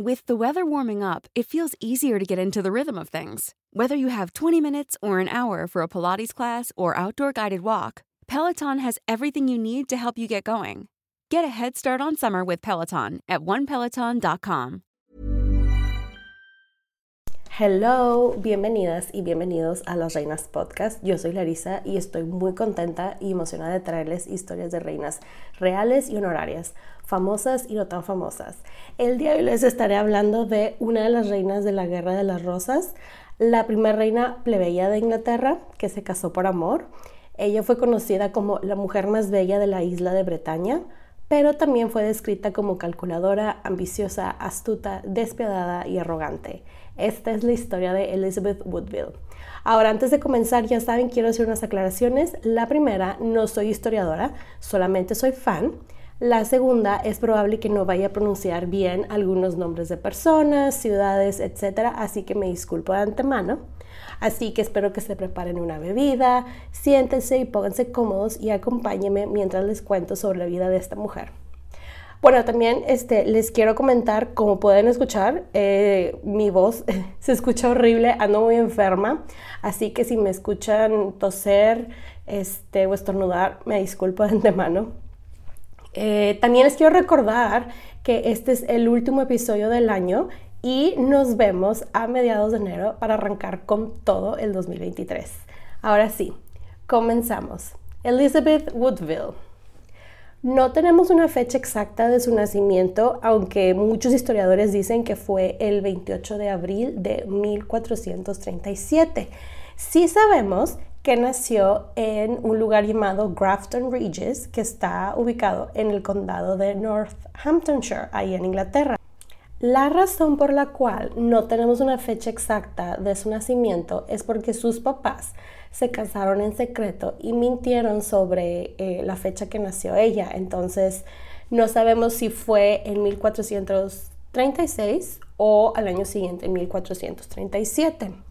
With the weather warming up, it feels easier to get into the rhythm of things. Whether you have 20 minutes or an hour for a Pilates class or outdoor guided walk, Peloton has everything you need to help you get going. Get a head start on summer with Peloton at onepeloton.com. Hello, bienvenidas y bienvenidos a Las Reinas Podcast. Yo soy Larisa y estoy muy contenta y emocionada de traerles historias de reinas reales y honorarias, famosas y no tan famosas. El día de hoy les estaré hablando de una de las reinas de la Guerra de las Rosas, la primera reina plebeya de Inglaterra que se casó por amor. Ella fue conocida como la mujer más bella de la isla de Bretaña, pero también fue descrita como calculadora, ambiciosa, astuta, despiadada y arrogante. Esta es la historia de Elizabeth Woodville. Ahora, antes de comenzar, ya saben, quiero hacer unas aclaraciones. La primera, no soy historiadora, solamente soy fan. La segunda, es probable que no vaya a pronunciar bien algunos nombres de personas, ciudades, etc. Así que me disculpo de antemano. Así que espero que se preparen una bebida, siéntense y pónganse cómodos y acompáñenme mientras les cuento sobre la vida de esta mujer. Bueno, también este, les quiero comentar, como pueden escuchar, eh, mi voz se escucha horrible, ando muy enferma, así que si me escuchan toser este, o estornudar, me disculpo de antemano. Eh, también les quiero recordar que este es el último episodio del año y nos vemos a mediados de enero para arrancar con todo el 2023. Ahora sí, comenzamos. Elizabeth Woodville. No tenemos una fecha exacta de su nacimiento, aunque muchos historiadores dicen que fue el 28 de abril de 1437. Sí sabemos que nació en un lugar llamado Grafton Regis, que está ubicado en el condado de Northamptonshire, ahí en Inglaterra. La razón por la cual no tenemos una fecha exacta de su nacimiento es porque sus papás se casaron en secreto y mintieron sobre eh, la fecha que nació ella. Entonces, no sabemos si fue en 1436 o al año siguiente, en 1437.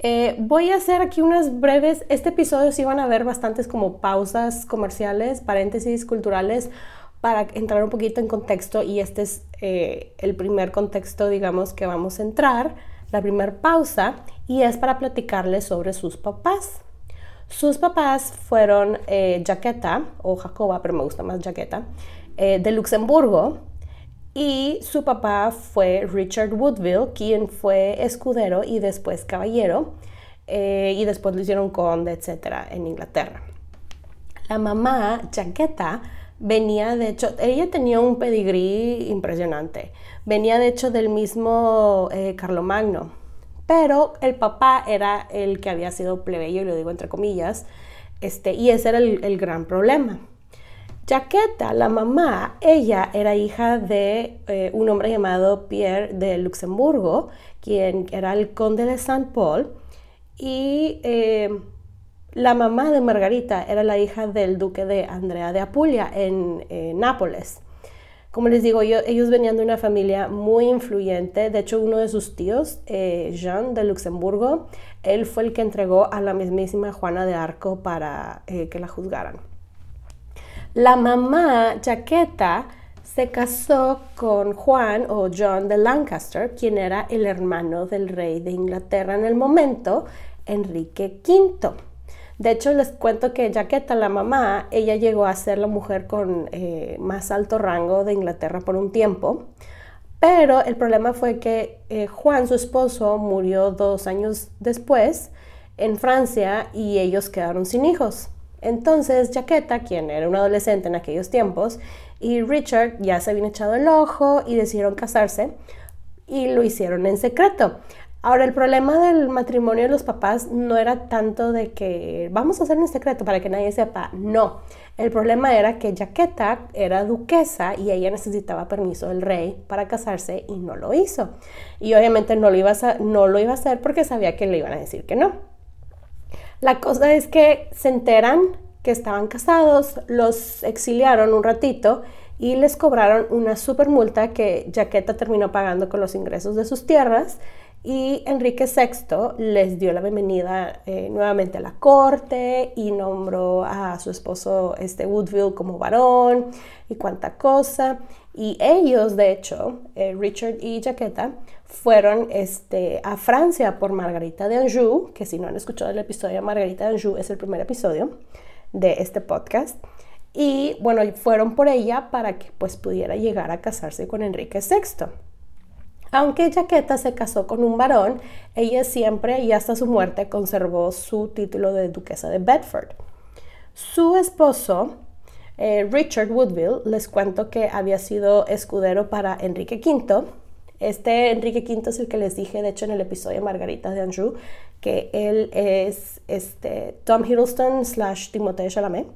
Eh, voy a hacer aquí unas breves, este episodio sí van a ver bastantes como pausas comerciales, paréntesis culturales, para entrar un poquito en contexto y este es eh, el primer contexto, digamos, que vamos a entrar, la primera pausa, y es para platicarles sobre sus papás. Sus papás fueron eh, Jaqueta, o Jacoba, pero me gusta más Jaqueta, eh, de Luxemburgo, y su papá fue Richard Woodville, quien fue escudero y después caballero, y después lo hicieron conde, etcétera, en Inglaterra. La mamá, Jaqueta, venía de hecho, ella tenía un pedigrí impresionante, venía de hecho del mismo eh, Carlomagno, pero el papá era el que había sido plebeyo, y lo digo entre comillas, este, y ese era el, gran problema. Jaqueta, la mamá, ella era hija de eh, un hombre llamado Pierre de Luxemburgo, quien era el conde de Saint Paul, y eh, la mamá de Margarita era la hija del duque de Andrea de Apulia en Nápoles. Como les digo, yo, ellos venían de una familia muy influyente. De hecho, uno de sus tíos, eh, Jean de Luxemburgo, él fue el que entregó a la mismísima Juana de Arco para eh, que la juzgaran. La mamá, Jaqueta, se casó con Juan o John de Lancaster, quien era el hermano del rey de Inglaterra en el momento, Enrique V. De hecho, les cuento que Jaqueta, la mamá, ella llegó a ser la mujer con eh, más alto rango de Inglaterra por un tiempo. Pero el problema fue que eh, Juan, su esposo, murió dos años después en Francia y ellos quedaron sin hijos. Entonces, Jaqueta, quien era un adolescente en aquellos tiempos, y Richard ya se habían echado el ojo y decidieron casarse y lo hicieron en secreto. Ahora, el problema del matrimonio de los papás no era tanto de que vamos a hacer en secreto para que nadie sepa, no. El problema era que Jaqueta era duquesa y ella necesitaba permiso del rey para casarse y no lo hizo. Y obviamente no lo iba a, no lo iba a hacer porque sabía que le iban a decir que no. La cosa es que se enteran que estaban casados, los exiliaron un ratito y les cobraron una super multa que Jaqueta terminó pagando con los ingresos de sus tierras y Enrique VI les dio la bienvenida eh, nuevamente a la corte y nombró a su esposo este Woodville como varón y cuánta cosa. Y ellos, de hecho, eh, Richard y Jaqueta, fueron este, a Francia por Margarita de Anjou, que si no han escuchado el episodio de Margarita de Anjou es el primer episodio de este podcast. Y bueno, fueron por ella para que pues pudiera llegar a casarse con Enrique VI. Aunque Jaqueta se casó con un varón, ella siempre y hasta su muerte conservó su título de duquesa de Bedford. Su esposo, eh, Richard Woodville, les cuento que había sido escudero para Enrique V. Este Enrique V es el que les dije, de hecho, en el episodio Margarita de Anjou, que él es este, Tom Hiddleston slash Timothée Chalamet.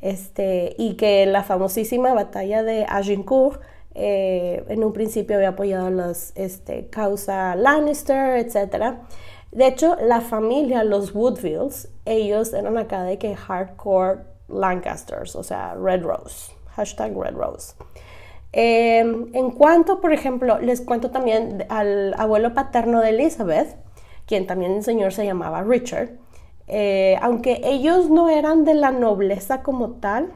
Este, y que la famosísima batalla de Agincourt eh, en un principio había apoyado los este, causa Lannister, etc. De hecho, la familia, los Woodvilles, ellos eran acá de que hardcore Lancasters, o sea, Red Rose, hashtag Red Rose. Em, en cuanto, por ejemplo, les cuento también al abuelo paterno de Elizabeth, quien también el señor se llamaba Richard, eh, aunque ellos no eran de la nobleza como tal,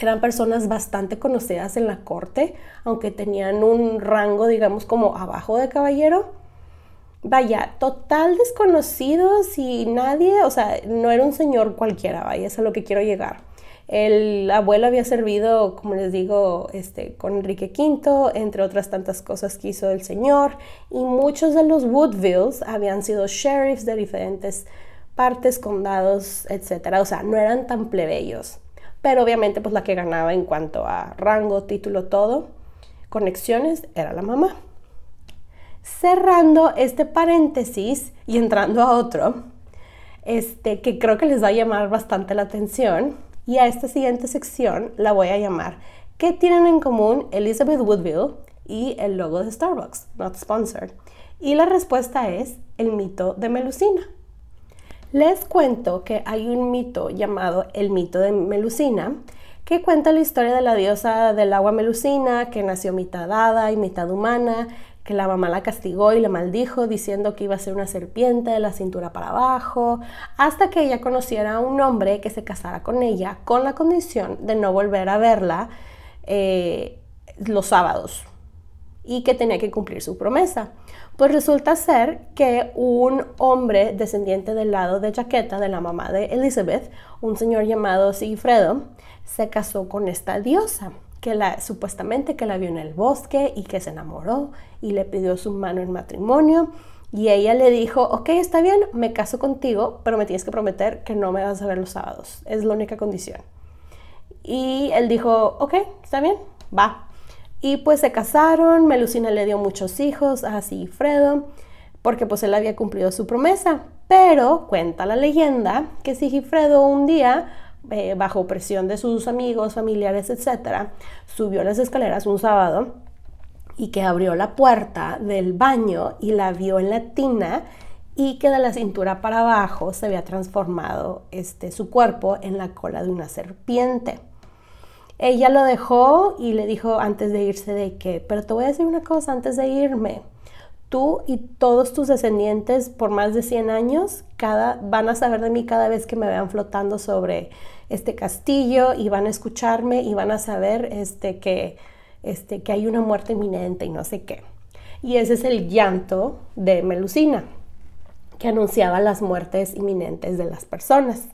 eran personas bastante conocidas en la corte, aunque tenían un rango, digamos, como abajo de caballero. Vaya, total desconocidos y nadie, o sea, no era un señor cualquiera, vaya, es a lo que quiero llegar. El abuelo había servido, como les digo, este, con Enrique V, entre otras tantas cosas que hizo el señor, y muchos de los Woodvilles habían sido sheriffs de diferentes partes, condados, etc. O sea, no eran tan plebeyos pero obviamente pues la que ganaba en cuanto a rango, título, todo, conexiones, era la mamá. Cerrando este paréntesis y entrando a otro, este, que creo que les va a llamar bastante la atención, y a esta siguiente sección la voy a llamar ¿Qué tienen en común Elizabeth Woodville y el logo de Starbucks? Not sponsored. Y la respuesta es el mito de Melusina. Les cuento que hay un mito llamado el mito de Melusina, que cuenta la historia de la diosa del agua Melusina, que nació mitad hada y mitad humana, que la mamá la castigó y la maldijo diciendo que iba a ser una serpiente de la cintura para abajo, hasta que ella conociera a un hombre que se casara con ella con la condición de no volver a verla eh, los sábados y que tenía que cumplir su promesa. Pues resulta ser que un hombre descendiente del lado de Jaqueta, de la mamá de Elizabeth, un señor llamado Sigfredo, se casó con esta diosa, que la, supuestamente que la vio en el bosque y que se enamoró y le pidió su mano en matrimonio. Y ella le dijo, ok, está bien, me caso contigo, pero me tienes que prometer que no me vas a ver los sábados. Es la única condición. Y él dijo, ok, está bien, va. Y pues se casaron, Melusina le dio muchos hijos a Sigifredo, porque pues él había cumplido su promesa. Pero cuenta la leyenda que Sigifredo un día, eh, bajo presión de sus amigos, familiares, etc., subió las escaleras un sábado y que abrió la puerta del baño y la vio en la tina y que de la cintura para abajo se había transformado este, su cuerpo en la cola de una serpiente. Ella lo dejó y le dijo antes de irse de que, pero te voy a decir una cosa antes de irme. Tú y todos tus descendientes por más de 100 años cada, van a saber de mí cada vez que me vean flotando sobre este castillo y van a escucharme y van a saber este, que, este, que hay una muerte inminente y no sé qué. Y ese es el llanto de Melusina que anunciaba las muertes inminentes de las personas.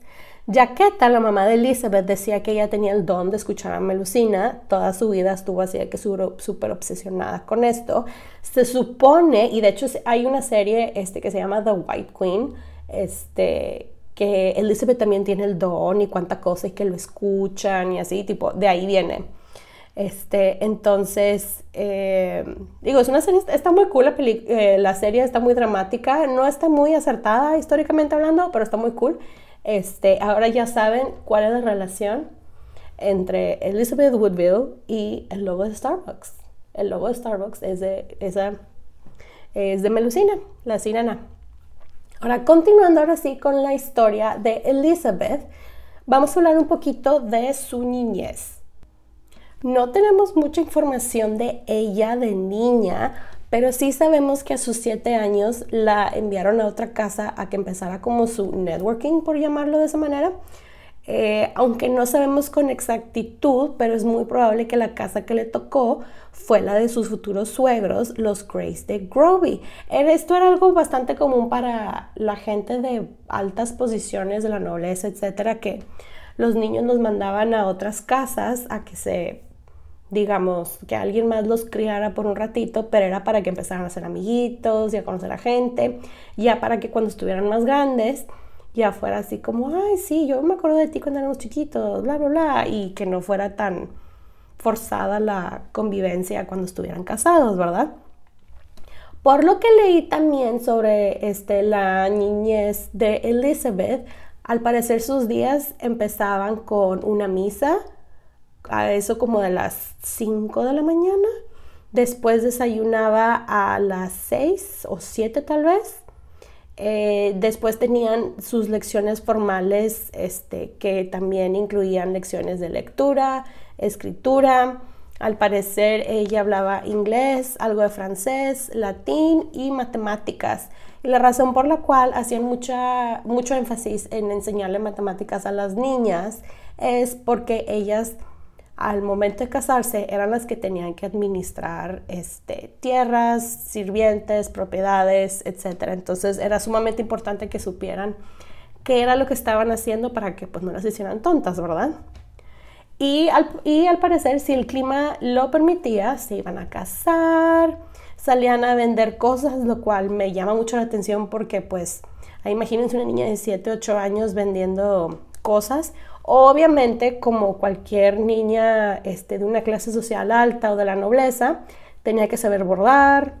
Jaqueta, la mamá de Elizabeth, decía que ella tenía el don de escuchar a Melusina. Toda su vida estuvo así que súper obsesionada con esto. Se supone, y de hecho hay una serie este, que se llama The White Queen, este, que Elizabeth también tiene el don y cuánta cosa y que lo escuchan y así, tipo, de ahí viene. Este, entonces, eh, digo, es una serie, está muy cool, la, eh, la serie está muy dramática, no está muy acertada históricamente hablando, pero está muy cool. Este, ahora ya saben cuál es la relación entre Elizabeth Woodville y el logo de Starbucks. El logo de Starbucks es de, es de Melusina, la sirena. Ahora, continuando ahora sí con la historia de Elizabeth, vamos a hablar un poquito de su niñez. No tenemos mucha información de ella de niña, pero sí sabemos que a sus siete años la enviaron a otra casa a que empezara como su networking, por llamarlo de esa manera. Eh, aunque no sabemos con exactitud, pero es muy probable que la casa que le tocó fue la de sus futuros suegros, los Grace de Groby. Esto era algo bastante común para la gente de altas posiciones de la nobleza, etcétera, que los niños los mandaban a otras casas a que se digamos, que alguien más los criara por un ratito, pero era para que empezaran a ser amiguitos y a conocer a gente, ya para que cuando estuvieran más grandes, ya fuera así como, ay, sí, yo me acuerdo de ti cuando éramos chiquitos, bla, bla, bla, y que no fuera tan forzada la convivencia cuando estuvieran casados, ¿verdad? Por lo que leí también sobre este, la niñez de Elizabeth, al parecer sus días empezaban con una misa, a eso como de las 5 de la mañana. Después desayunaba a las 6 o 7 tal vez. Eh, después tenían sus lecciones formales este, que también incluían lecciones de lectura, escritura. Al parecer ella hablaba inglés, algo de francés, latín y matemáticas. Y la razón por la cual hacían mucha, mucho énfasis en enseñarle matemáticas a las niñas es porque ellas al momento de casarse eran las que tenían que administrar este, tierras, sirvientes, propiedades, etc. Entonces era sumamente importante que supieran qué era lo que estaban haciendo para que pues, no las hicieran tontas, ¿verdad? Y al, y al parecer, si el clima lo permitía, se iban a casar, salían a vender cosas, lo cual me llama mucho la atención porque pues, imagínense una niña de 7, 8 años vendiendo cosas Obviamente, como cualquier niña este, de una clase social alta o de la nobleza, tenía que saber bordar.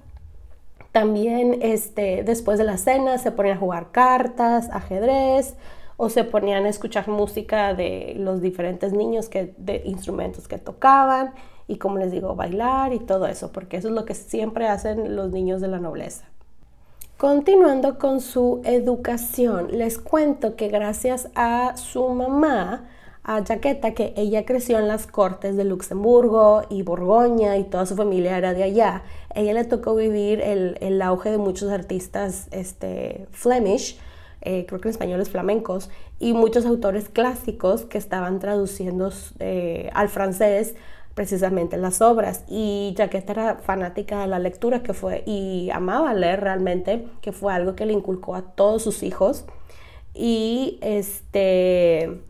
También este, después de la cena se ponían a jugar cartas, ajedrez, o se ponían a escuchar música de los diferentes niños que, de instrumentos que tocaban y como les digo, bailar y todo eso, porque eso es lo que siempre hacen los niños de la nobleza. Continuando con su educación, les cuento que gracias a su mamá, a Jaqueta, que ella creció en las cortes de Luxemburgo y Borgoña y toda su familia era de allá, ella le tocó vivir el, auge de muchos artistas este, Flemish, eh, creo que en español es flamencos, y muchos autores clásicos que estaban traduciendo eh, al francés precisamente las obras. Y Jaqueta era fanática de la lectura que fue y amaba leer realmente, que fue algo que le inculcó a todos sus hijos. Y este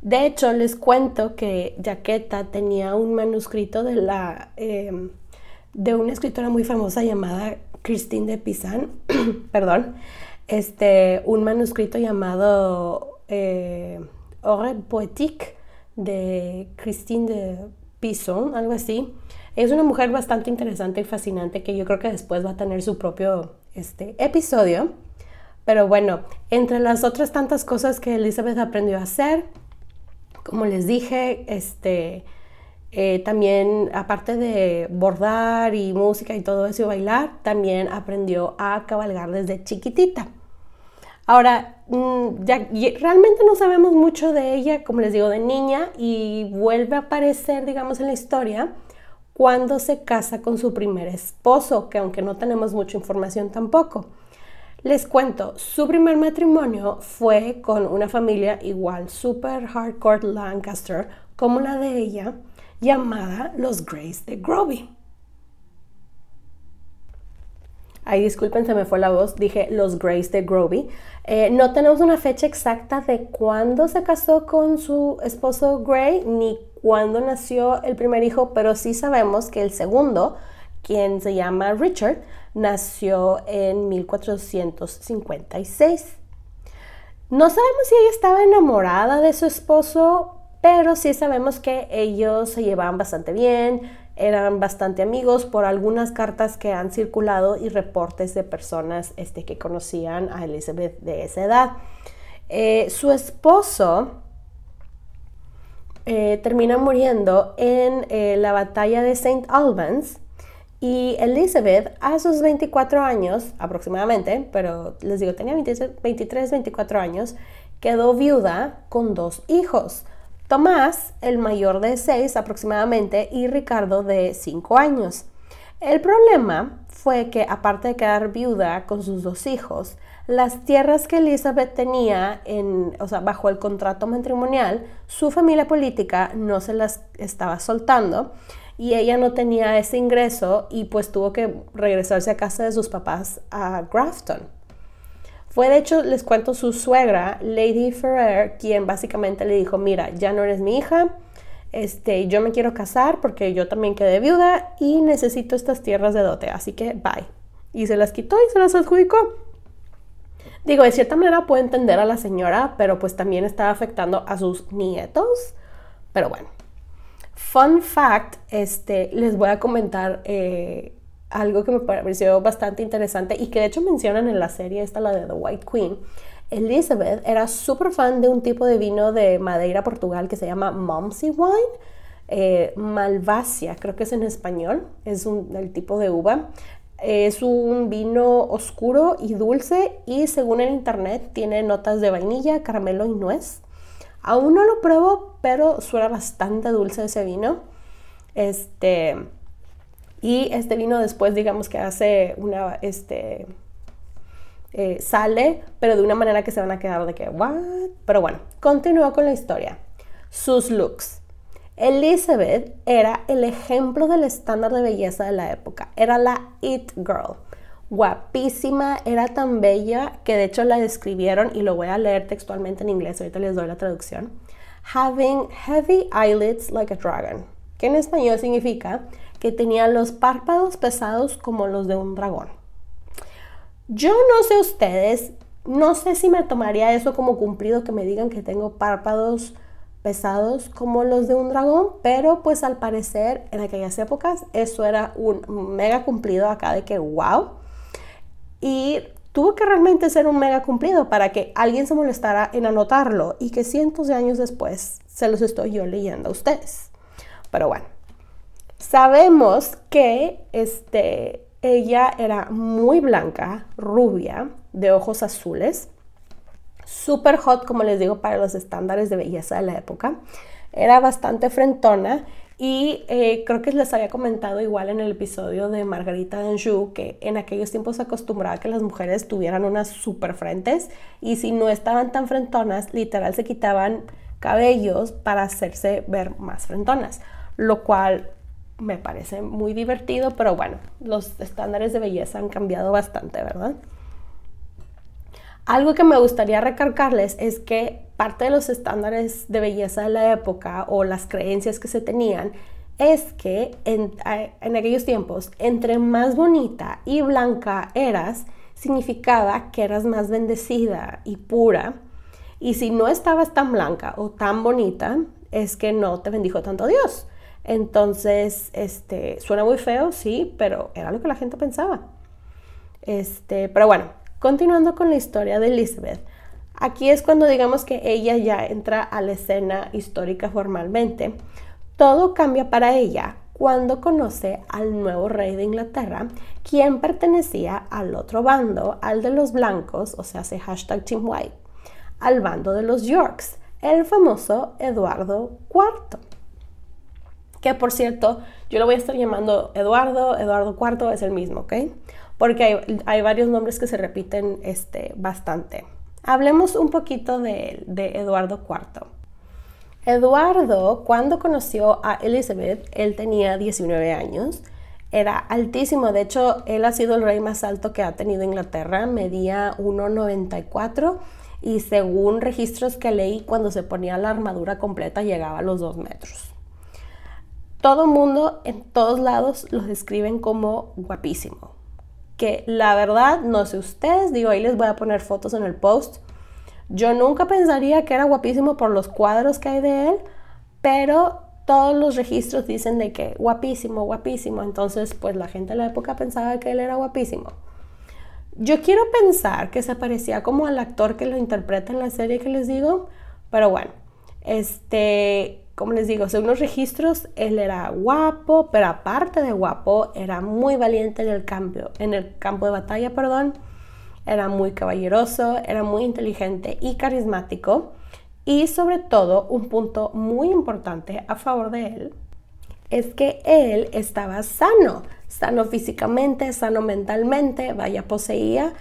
de hecho les cuento que Jaqueta tenía un manuscrito de la em, de una escritora muy famosa llamada Christine de Pizan, perdón, este un manuscrito llamado eh, Poétique de Christine de Pison, algo así. Es una mujer bastante interesante y fascinante que yo creo que después va a tener su propio este, episodio. Pero bueno, entre las otras tantas cosas que Elizabeth aprendió a hacer, como les dije, este, eh, también aparte de bordar y música y todo eso y bailar, también aprendió a cabalgar desde chiquitita. Ahora, mm, ya, realmente no sabemos mucho de ella, como les digo, de niña, y vuelve a aparecer, digamos, en la historia cuando se casa con su primer esposo, que aunque no tenemos mucha información tampoco. Les cuento, su primer matrimonio fue con una familia igual, super hardcore Lancaster, como la de ella, llamada los Grace de Groby. Ay, disculpen, se me fue la voz. Dije los Grays de Grovey. Eh, no tenemos una fecha exacta de cuándo se casó con su esposo Gray ni cuándo nació el primer hijo, pero sí sabemos que el segundo, quien se llama Richard, nació en 1456. No sabemos si ella estaba enamorada de su esposo, pero sí sabemos que ellos se llevaban bastante bien, eran bastante amigos por algunas cartas que han circulado y reportes de personas este, que conocían a Elizabeth de esa edad. Eh, su esposo eh, termina muriendo en eh, la batalla de St. Albans y Elizabeth a sus 24 años aproximadamente, pero les digo, tenía 23, 24 años, quedó viuda con dos hijos. Tomás, el mayor de seis aproximadamente, y Ricardo de cinco años. El problema fue que, aparte de quedar viuda con sus dos hijos, las tierras que Elizabeth tenía en, o sea, bajo el contrato matrimonial, su familia política no se las estaba soltando y ella no tenía ese ingreso y pues tuvo que regresarse a casa de sus papás a Grafton. De hecho, les cuento, su suegra, Lady Ferrer, quien básicamente le dijo, mira, ya no eres mi hija, este, yo me quiero casar porque yo también quedé viuda y necesito estas tierras de dote, así que bye. Y se las quitó y se las adjudicó. Digo, de cierta manera puedo entender a la señora, pero pues también estaba afectando a sus nietos. Pero bueno. Fun fact, este, les voy a comentar eh, algo que me pareció bastante interesante y que de hecho mencionan en la serie esta, la de The White Queen. Elizabeth era súper fan de un tipo de vino de Madeira, Portugal, que se llama Momsy Wine. Eh, Malvasia, creo que es en español, es un, el tipo de uva. Es un vino oscuro y dulce y según el internet tiene notas de vainilla, caramelo y nuez. Aún no lo pruebo, pero suena bastante dulce ese vino. Este, y este vino después, digamos que hace una, este, eh, sale, pero de una manera que se van a quedar de que, ¿what? Pero bueno, continúo con la historia. Sus looks. Elizabeth era el ejemplo del estándar de belleza de la época. Era la It Girl. Guapísima, era tan bella que de hecho la describieron y lo voy a leer textualmente en inglés, ahorita les doy la traducción. Having heavy eyelids like a dragon, que en español significa que tenía los párpados pesados como los de un dragón. Yo no sé ustedes, no sé si me tomaría eso como cumplido que me digan que tengo párpados pesados como los de un dragón, pero pues al parecer en aquellas épocas eso era un mega cumplido acá de que wow. Y tuvo que realmente ser un mega cumplido para que alguien se molestara en anotarlo y que cientos de años después se los estoy yo leyendo a ustedes. Pero bueno, Sabemos que este, ella era muy blanca, rubia, de ojos azules, súper hot, como les digo, para los estándares de belleza de la época. Era bastante frentona y eh, creo que les había comentado igual en el episodio de Margarita Anjou que en aquellos tiempos se acostumbraba que las mujeres tuvieran unas super frentes y si no estaban tan frentonas, literal se quitaban cabellos para hacerse ver más frentonas, lo cual me parece muy divertido, pero bueno, los estándares de belleza han cambiado bastante, ¿verdad? Algo que me gustaría recargarles es que parte de los estándares de belleza de la época o las creencias que se tenían es que en, en aquellos tiempos, entre más bonita y blanca eras, significaba que eras más bendecida y pura. Y si no estabas tan blanca o tan bonita, es que no te bendijo tanto Dios. Entonces, este, suena muy feo, sí, pero era lo que la gente pensaba. Este, pero bueno, continuando con la historia de Elizabeth, aquí es cuando digamos que ella ya entra a la escena histórica formalmente. Todo cambia para ella cuando conoce al nuevo rey de Inglaterra, quien pertenecía al otro bando, al de los blancos, o sea, hace hashtag Team White, al bando de los Yorks, el famoso Eduardo IV que por cierto, yo lo voy a estar llamando Eduardo, Eduardo IV es el mismo, ¿ok? Porque hay, varios nombres que se repiten este, bastante. Hablemos un poquito de, de Eduardo IV. Eduardo, cuando conoció a Elizabeth, él tenía 19 años era altísimo. De hecho, él ha sido el rey más alto que ha tenido Inglaterra. Medía 1,94 y según registros que leí, cuando se ponía la armadura completa llegaba a los 2 metros. Todo mundo en todos lados lo describen como guapísimo. Que la verdad, no sé ustedes, digo, ahí les voy a poner fotos en el post. Yo nunca pensaría que era guapísimo por los cuadros que hay de él, pero todos los registros dicen de que guapísimo, guapísimo. Entonces, pues la gente de la época pensaba que él era guapísimo. Yo quiero pensar que se parecía como al actor que lo interpreta en la serie que les digo, pero bueno, este, como les digo, según los registros, él era guapo, pero aparte de guapo, era muy valiente en el campo, en el campo de batalla, perdón. Era muy caballeroso, era muy inteligente y carismático. Y sobre todo, un punto muy importante a favor de él es que él estaba sano, sano físicamente, sano mentalmente, vaya, poseía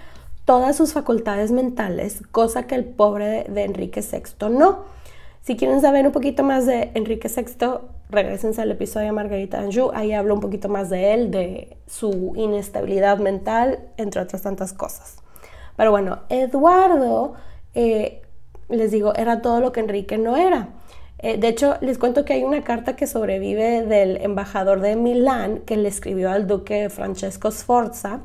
todas sus facultades mentales, cosa que el pobre de Enrique VI no. Si quieren saber un poquito más de Enrique VI, regresense al episodio de Margarita Anjou, ahí hablo un poquito más de él, de su inestabilidad mental, entre otras tantas cosas. Pero bueno, Eduardo eh, les digo, era todo lo que Enrique no era. Eh, de hecho, les cuento que hay una carta que sobrevive del embajador de Milán que le escribió al duque Francesco Sforza,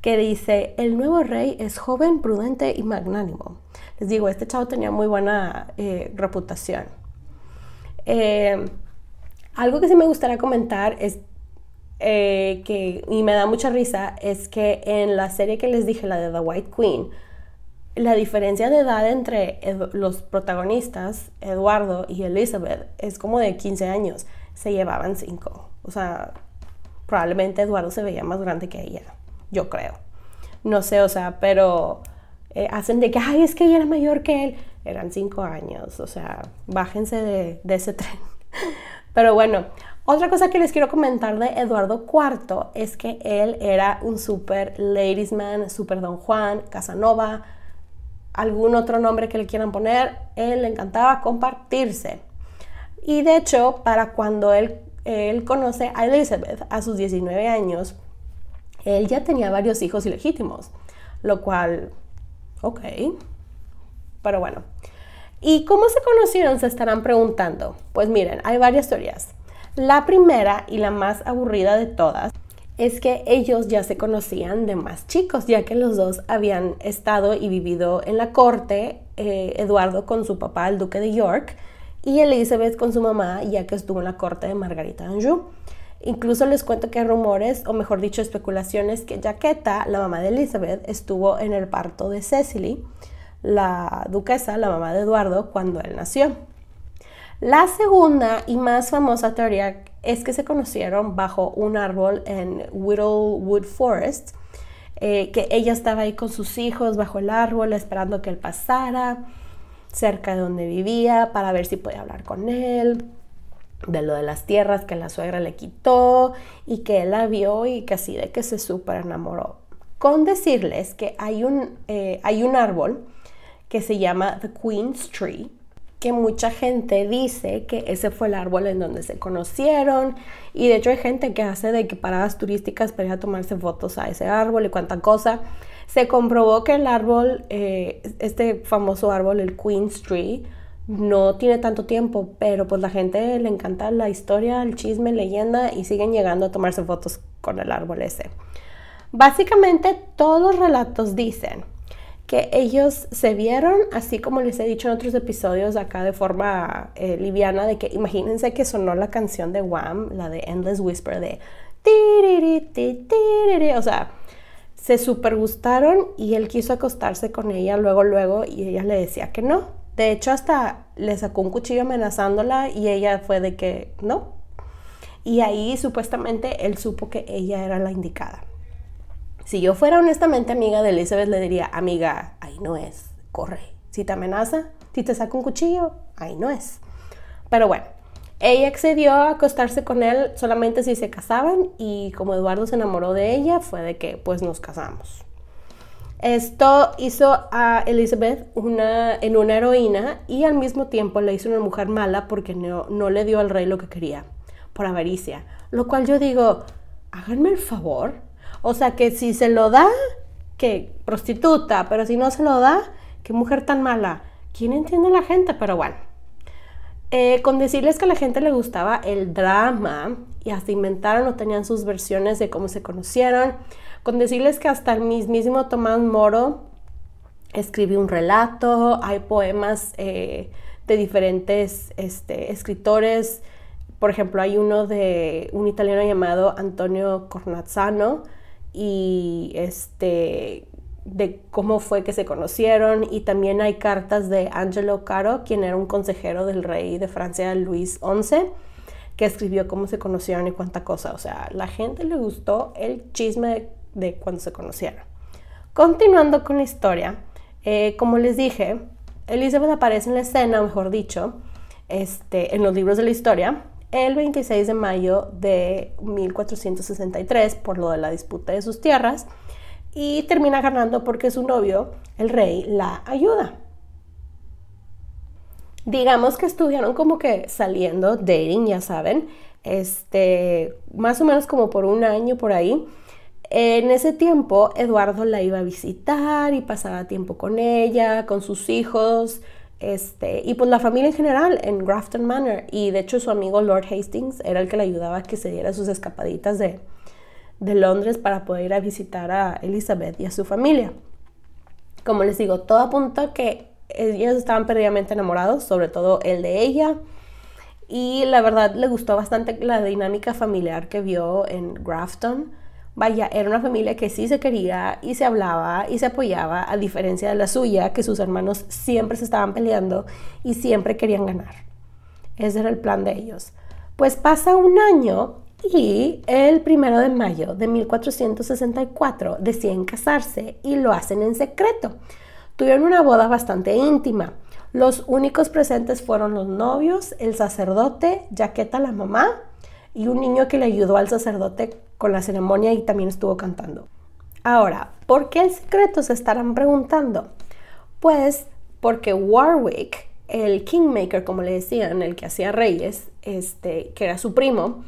que dice, el nuevo rey es joven, prudente y magnánimo. Les digo, este chavo tenía muy buena eh, reputación. Eh, algo que sí me gustaría comentar es que, y me da mucha risa, es que en la serie que les dije, la de The White Queen, la diferencia de edad entre los protagonistas, Eduardo y Elizabeth, es como de 15 años. Se llevaban 5. O sea, probablemente Eduardo se veía más grande que ella. Yo creo. No sé, o sea, pero eh, hacen de que, ay, es que ella era mayor que él. Eran 5 años. O sea, bájense de, de ese tren. pero bueno, otra cosa que les quiero comentar de Eduardo IV es que él era un super ladies man, super don Juan, Casanova algún otro nombre que le quieran poner, él le encantaba compartirse. Y de hecho, para cuando él, él conoce a Elizabeth a sus 19 años, él ya tenía varios hijos ilegítimos, lo cual, ok, pero bueno. ¿Y cómo se conocieron? Se estarán preguntando. Pues miren, hay varias teorías. La primera y la más aburrida de todas es que ellos ya se conocían de más chicos, ya que los dos habían estado y vivido en la corte, eh, Eduardo con su papá, el duque de York, y Elizabeth con su mamá, ya que estuvo en la corte de Margarita Anjou. Incluso les cuento que hay rumores, o mejor dicho, especulaciones, que Jaqueta, la mamá de Elizabeth, estuvo en el parto de Cecily, la duquesa, la mamá de Eduardo, cuando él nació. La segunda y más famosa teoría es que se conocieron bajo un árbol en Whittlewood Forest, eh, que ella estaba ahí con sus hijos bajo el árbol esperando que él pasara cerca de donde vivía para ver si podía hablar con él, de lo de las tierras que la suegra le quitó y que él la vio y que así de que se súper enamoró. Con decirles que hay un, eh, hay un árbol que se llama The Queen's Tree, que mucha gente dice que ese fue el árbol en donde se conocieron y de hecho hay gente que hace de que paradas turísticas para ir a tomarse fotos a ese árbol y cuánta cosa. Se comprobó que el árbol, eh, este famoso árbol, el Queen's Tree, no tiene tanto tiempo, pero pues la gente le encanta la historia, el chisme, leyenda y siguen llegando a tomarse fotos con el árbol ese. Básicamente todos los relatos dicen que ellos se vieron, así como les he dicho en otros episodios acá de forma eh, liviana, de que imagínense que sonó la canción de Wham, la de Endless Whisper, de o sea, se super gustaron y él quiso acostarse con ella luego, luego, y ella le decía que no. De hecho, hasta le sacó un cuchillo amenazándola y ella fue de que no. Y ahí supuestamente él supo que ella era la indicada. Si yo fuera honestamente amiga de Elizabeth, le diría, amiga, ahí no es, corre. Si te amenaza, si te saca un cuchillo, ahí no es. Pero bueno, ella accedió a acostarse con él solamente si se casaban y como Eduardo se enamoró de ella, fue de que pues nos casamos. Esto hizo a Elizabeth una, en una heroína y al mismo tiempo le hizo una mujer mala porque no, no le dio al rey lo que quería, por avaricia. Lo cual yo digo, háganme el favor. O sea, que si se lo da, que prostituta, pero si no se lo da, qué mujer tan mala. ¿Quién entiende la gente? Pero bueno. Eh, con decirles que a la gente le gustaba el drama y hasta inventaron o tenían sus versiones de cómo se conocieron. Con decirles que hasta el mismísimo Tomás Moro escribió un relato, hay poemas eh, de diferentes este, escritores. Por ejemplo, hay uno de un italiano llamado Antonio Cornazzano y este de cómo fue que se conocieron y también hay cartas de Angelo Caro, quien era un consejero del rey de Francia Luis XI, que escribió cómo se conocieron y cuánta cosa. O sea, la gente le gustó el chisme cuando se conocieron. Continuando con la historia, eh, como les dije, Elizabeth aparece en la escena, mejor dicho, este, en los libros de la historia, el 26 de mayo de 1463 por lo de la disputa de sus tierras y termina ganando porque su novio, el rey, la ayuda. Digamos que estuvieron como que saliendo, dating, ya saben, este, más o menos como por un año por ahí. En ese tiempo, Eduardo la iba a visitar y pasaba tiempo con ella, con sus hijos, este, y pues la familia en general en Grafton Manor. Y de hecho su amigo Lord Hastings era el que le ayudaba a que se diera sus escapaditas de, de Londres para poder ir a visitar a Elizabeth y a su familia. Como les digo, todo apunta que ellos estaban perdidamente enamorados, sobre todo el de ella. Y la verdad le gustó bastante la dinámica familiar que vio en Grafton. Vaya, era una familia que sí se quería y se hablaba y se apoyaba, a diferencia de la suya, que sus hermanos siempre se estaban peleando y siempre querían ganar. Ese era el plan de ellos. Pues pasa un año y el primero de mayo de 1464 deciden casarse y lo hacen en secreto. Tuvieron una boda bastante íntima. Los únicos presentes fueron los novios, el sacerdote, Jaqueta la mamá y un niño que le ayudó al sacerdote con la ceremonia y también estuvo cantando. Ahora, ¿por qué el secreto se estarán preguntando? Pues porque Warwick, el kingmaker, como le decían, el que hacía reyes, este, que era su primo,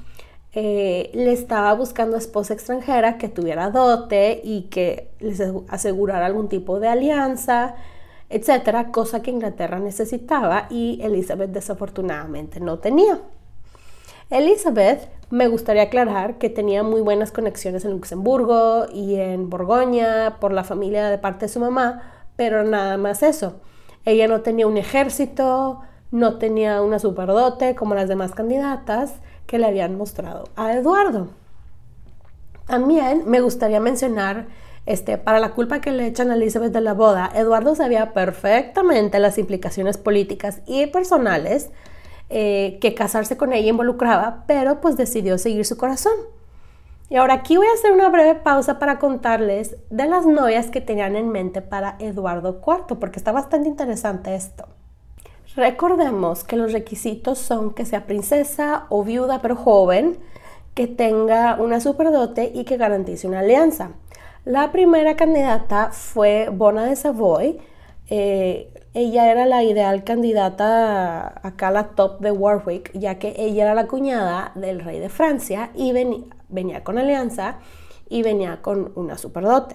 eh, le estaba buscando esposa extranjera que tuviera dote y que les asegurara algún tipo de alianza, etcétera, cosa que Inglaterra necesitaba y Elizabeth desafortunadamente no tenía. Elizabeth, me gustaría aclarar que tenía muy buenas conexiones en Luxemburgo y en Borgoña por la familia de parte de su mamá, pero nada más eso. Ella no tenía un ejército, no tenía una superdote como las demás candidatas que le habían mostrado a Eduardo. También me gustaría mencionar, este, para la culpa que le echan a Elizabeth de la boda, Eduardo sabía perfectamente las implicaciones políticas y personales eh, que casarse con ella involucraba, pero pues decidió seguir su corazón. Y ahora aquí voy a hacer una breve pausa para contarles de las novias que tenían en mente para Eduardo IV, porque está bastante interesante esto. Recordemos que los requisitos son que sea princesa o viuda pero joven, que tenga una superdote y que garantice una alianza. La primera candidata fue Bona de Savoy. Eh, ella era la ideal candidata acá a la top de Warwick, ya que ella era la cuñada del rey de Francia y venía con alianza y venía con una superdote.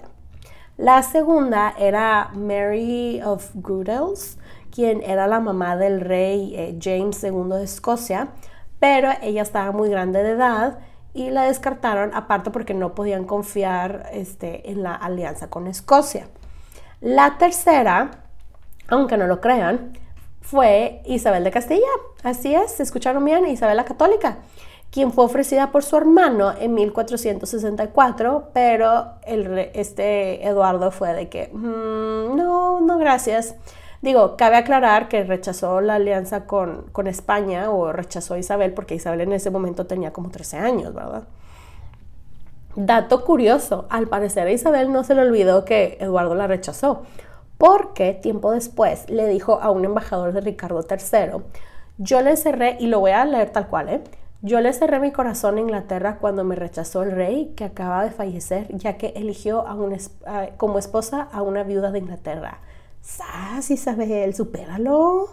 La segunda era Mary of Goodels, quien era la mamá del rey eh, James II de Escocia, pero ella estaba muy grande de edad y la descartaron, aparte porque no podían confiar este, en la alianza con Escocia. La tercera, aunque no lo crean, fue Isabel de Castilla. Así es, escucharon bien, Isabel la Católica, quien fue ofrecida por su hermano en 1464, pero el, este Eduardo fue de que, mm, no, no, gracias. Digo, cabe aclarar que rechazó la alianza con, España o rechazó a Isabel porque Isabel en ese momento tenía como 13 años, ¿verdad? Dato curioso, al parecer a Isabel no se le olvidó que Eduardo la rechazó, porque tiempo después le dijo a un embajador de Ricardo III, yo le cerré, y lo voy a leer tal cual, ¿eh? Yo le cerré mi corazón a Inglaterra cuando me rechazó el rey que acaba de fallecer, ya que eligió a como esposa a una viuda de Inglaterra. ¡Sas, Isabel! ¡Supéralo!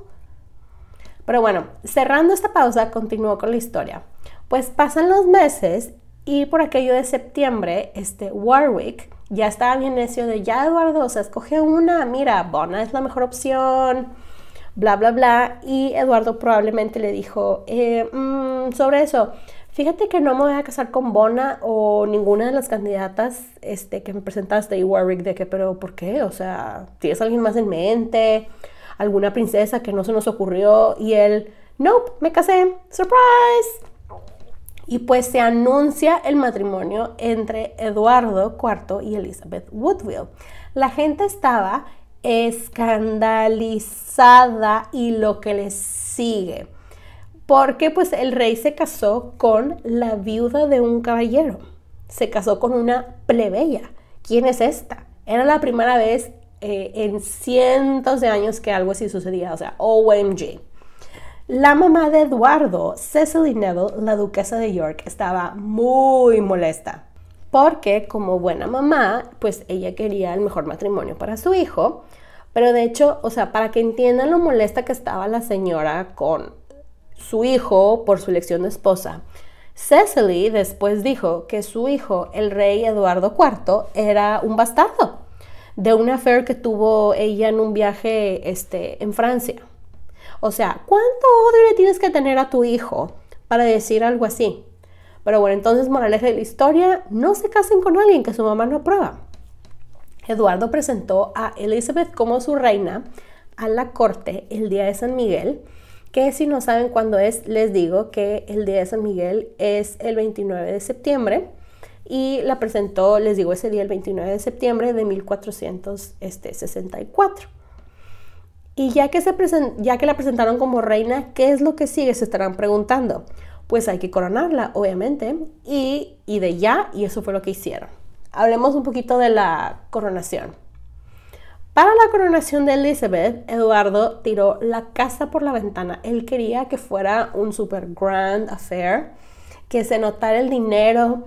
Pero bueno, cerrando esta pausa, continúo con la historia. Pues pasan los meses Y por aquello de septiembre, este Warwick ya estaba bien necio de, ya Eduardo, o sea, escoge una, mira, Bona es la mejor opción, bla, bla, bla. Y Eduardo probablemente le dijo, eh, mm, sobre eso, fíjate que no me voy a casar con Bona o ninguna de las candidatas este, que me presentaste y Warwick, de que, pero ¿por qué? O sea, ¿tienes alguien más en mente? ¿Alguna princesa que no se nos ocurrió? Y él, nope, me casé, surprise y pues se anuncia el matrimonio entre Eduardo IV y Elizabeth Woodville. La gente estaba escandalizada y lo que les sigue, porque pues el rey se casó con la viuda de un caballero, se casó con una plebeya. ¿Quién es esta? Era la primera vez eh, en cientos de años que algo así sucedía, o sea, OMG. La mamá de Eduardo, Cecily Neville, la duquesa de York, estaba muy molesta porque como buena mamá, pues ella quería el mejor matrimonio para su hijo, pero de hecho, o sea, para que entiendan lo molesta que estaba la señora con su hijo por su elección de esposa, Cecily después dijo que su hijo, el rey Eduardo IV, era un bastardo de una affair que tuvo ella en un viaje este, en Francia. O sea, ¿cuánto odio le tienes que tener a tu hijo para decir algo así? Pero bueno, entonces, moraleja de la historia, no se casen con alguien que su mamá no aprueba. Eduardo presentó a Elizabeth como su reina a la corte el día de San Miguel, que si no saben cuándo es, les digo que el día de San Miguel es el 29 de septiembre y la presentó, les digo, ese día el 29 de septiembre de 1464. Y ya que, se ya que la presentaron como reina, ¿qué es lo que sigue? Se estarán preguntando. Pues hay que coronarla, obviamente, y, y de ya, y eso fue lo que hicieron. Hablemos un poquito de la coronación. Para la coronación de Elizabeth, Eduardo tiró la casa por la ventana. Él quería que fuera un super grand affair, que se notara el dinero,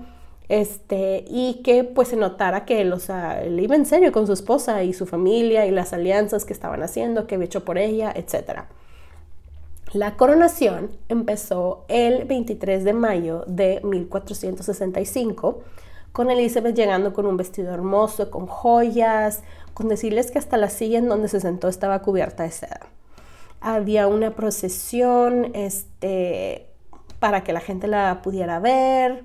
este, y que pues se notara que él, o sea, iba en serio con su esposa y su familia y las alianzas que estaban haciendo, que había hecho por ella, etc. La coronación empezó el 23 de mayo de 1465, con Elizabeth llegando con un vestido hermoso, con joyas, con decirles que hasta la silla en donde se sentó estaba cubierta de seda. Había una procesión este, para que la gente la pudiera ver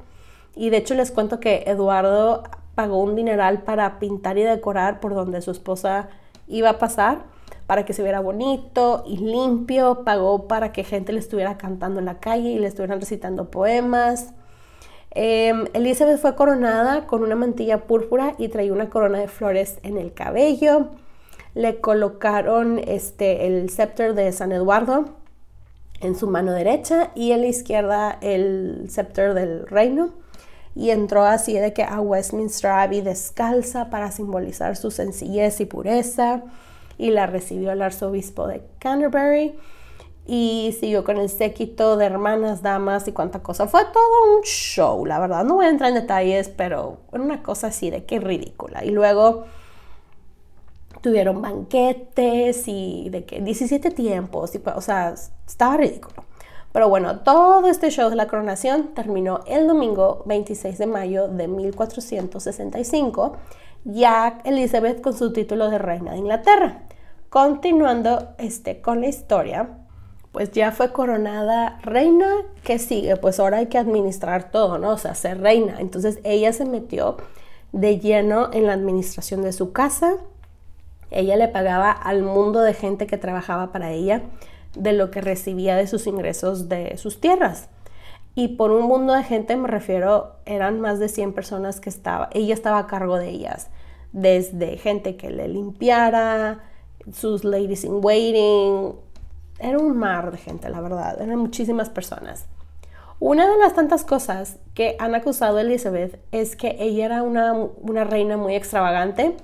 y de hecho les cuento que Eduardo pagó un dineral para pintar y decorar por donde su esposa iba a pasar, para que se viera bonito y limpio, pagó para que gente le estuviera cantando en la calle y le estuvieran recitando poemas. Em, Elizabeth fue coronada con una mantilla púrpura y traía una corona de flores en el cabello. Le colocaron este, el scepter de San Eduardo en su mano derecha y en la izquierda el scepter del reino y entró así de que a Westminster Abbey descalza para simbolizar su sencillez y pureza y la recibió el arzobispo de Canterbury y siguió con el séquito de hermanas, damas y cuánta cosa. Fue todo un show, la verdad. No voy a entrar en detalles, pero una cosa así de que ridícula. Y luego tuvieron banquetes y de que 17 tiempos, y, o sea, estaba ridículo. Pero bueno, todo este show de la coronación terminó el domingo 26 de mayo de 1465, ya Elizabeth con su título de reina de Inglaterra. Continuando este, con la historia, pues ya fue coronada reina. ¿Qué sigue? Pues ahora hay que administrar todo, ¿no? O sea, ser reina. Entonces ella se metió de lleno en la administración de su casa. Ella le pagaba al mundo de gente que trabajaba para ella de lo que recibía de sus ingresos de sus tierras. Y por un mundo de gente me refiero, eran más de 100 personas que estaba, ella estaba a cargo de ellas, desde gente que le limpiara, sus ladies in waiting, era un mar de gente, la verdad, eran muchísimas personas. Una de las tantas cosas que han acusado a Elizabeth es que ella era una, una reina muy extravagante,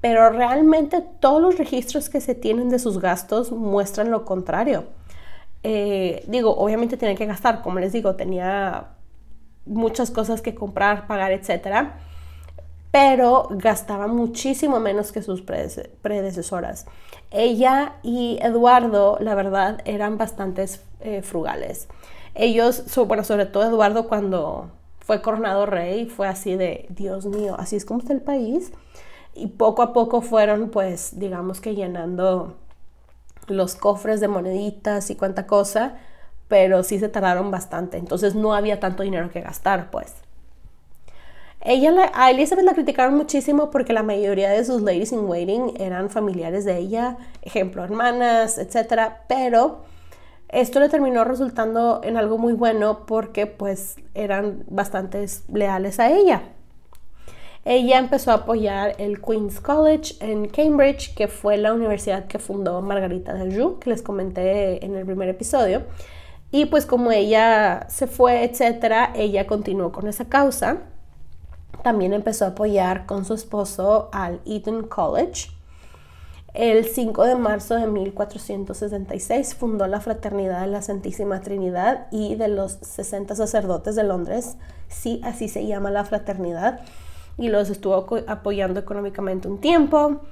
pero realmente todos los registros que se tienen de sus gastos muestran lo contrario. Eh, digo, obviamente tenía que gastar, como les digo, tenía muchas cosas que comprar, pagar, etc. Pero gastaba muchísimo menos que sus predecesoras. Ella y Eduardo, la verdad, eran bastante eh, frugales. Ellos, bueno, sobre todo Eduardo cuando fue coronado rey, fue así de, Dios mío, así es como está el país. Y poco a poco fueron, pues, digamos que llenando los cofres de moneditas y cuánta cosa, pero sí se tardaron bastante. Entonces no había tanto dinero que gastar, pues. Ella a Elizabeth la criticaron muchísimo porque la mayoría de sus ladies in waiting eran familiares de ella, ejemplo, hermanas, etc. Pero esto le terminó resultando en algo muy bueno porque pues eran bastante leales a ella. Ella empezó a apoyar el Queen's College en Cambridge, que fue la universidad que fundó Margarita de Joux, que les comenté en el primer episodio. Y pues como ella se fue, etcétera, ella continuó con esa causa. También empezó a apoyar con su esposo al Eton College el 5 de marzo de 1466 fundó la Fraternidad de la Santísima Trinidad y de los 60 sacerdotes de Londres. Sí, así se llama la fraternidad. Y los estuvo apoyando económicamente un tiempo.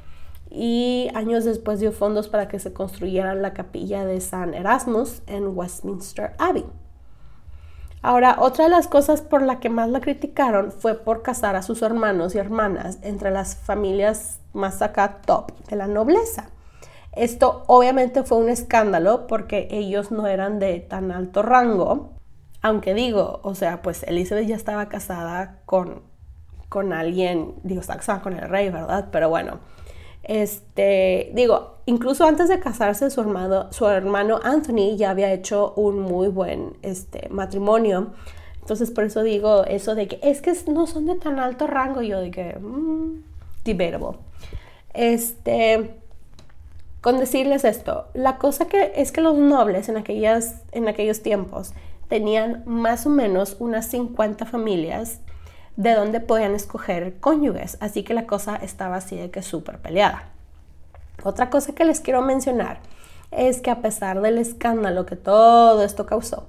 Y años después dio fondos para que se construyera la capilla de San Erasmus en Westminster Abbey. Ahora, otra de las cosas por la que más la criticaron fue por casar a sus hermanos y hermanas entre las familias más acá top de la nobleza. Esto obviamente fue un escándalo porque ellos no eran de tan alto rango, aunque digo, o sea, pues Elizabeth ya estaba casada con, con alguien, digo, estaba casada con el rey, ¿verdad? Pero bueno, este, digo, incluso antes de casarse, su hermano, su hermano Anthony ya había hecho un muy buen este, matrimonio. Entonces, por eso digo eso de que es que no son de tan alto rango. Yo de que, mm, debatable. Este, con decirles esto, la cosa que es que los nobles en, aquellas, en aquellos tiempos tenían más o menos unas 50 familias de donde podían escoger cónyuges, así que la cosa estaba así de que súper peleada. Otra cosa que les quiero mencionar es que a pesar del escándalo que todo esto causó,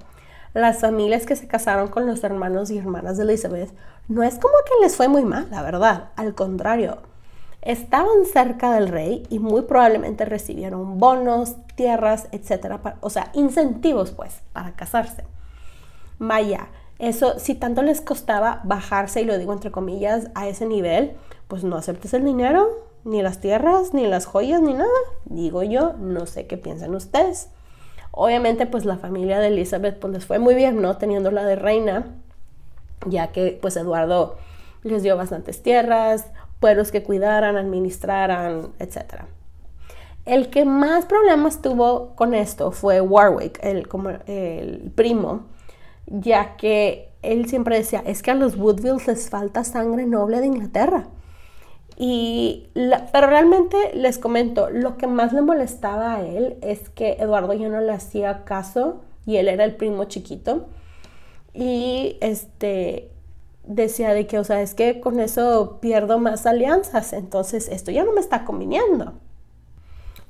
las familias que se casaron con los hermanos y hermanas de Elizabeth no es como que les fue muy mal, la verdad, al contrario, estaban cerca del rey y muy probablemente recibieron bonos, tierras, etcétera, o sea, incentivos pues para casarse. Vaya, eso, si tanto les costaba bajarse, y lo digo entre comillas, a ese nivel, pues no aceptes el dinero, ni las tierras, ni las joyas, ni nada. Digo yo, no sé qué piensan ustedes. Obviamente, pues la familia de Elizabeth pues les fue muy bien, ¿no? Teniéndola de reina, ya que pues Eduardo les dio bastantes tierras, pueblos que cuidaran, administraran, etc. El que más problemas tuvo con esto fue Warwick, el, como el primo, ya que él siempre decía, es que a los Woodvilles les falta sangre noble de Inglaterra. Y pero realmente les comento, lo que más le molestaba a él es que Eduardo ya no le hacía caso y él era el primo chiquito. Y este decía de que, o sea, es que con eso pierdo más alianzas, entonces esto ya no me está conviniendo.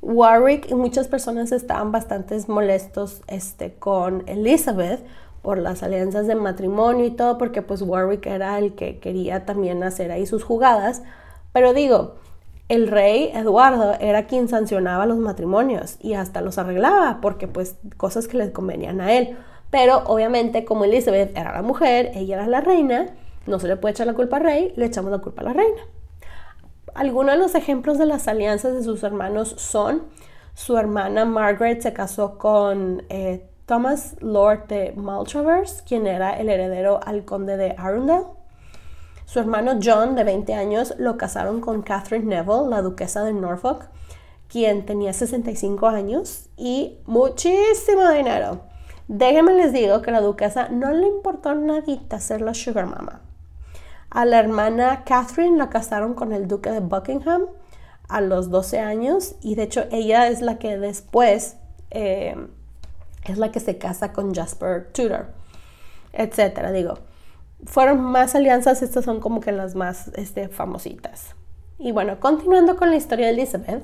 Warwick y muchas personas estaban bastante molestos este, con Elizabeth por las alianzas de matrimonio y todo, porque pues Warwick era el que quería también hacer ahí sus jugadas. Pero digo, el rey Eduardo era quien sancionaba los matrimonios y hasta los arreglaba, porque pues cosas que les convenían a él. Pero obviamente como Elizabeth era la mujer, ella era la reina, no se le puede echar la culpa al rey, le echamos la culpa a la reina. Algunos de los ejemplos de las alianzas de sus hermanos son su hermana Margaret se casó con eh, Thomas Lord de Maltravers, quien era el heredero al conde de Arundel. Su hermano John, de 20 años, lo casaron con Catherine Neville, la duquesa de Norfolk, quien tenía 65 años y muchísimo dinero. Déjenme les digo que la duquesa no le importó nadita ser la sugar mama. A la hermana Catherine la casaron con el duque de Buckingham a los 12 años y de hecho ella es la que después eh, es la que se casa con Jasper Tudor, etcétera. Digo, fueron más alianzas, estas son como que las más este, famositas. Y bueno, continuando con la historia de Elizabeth,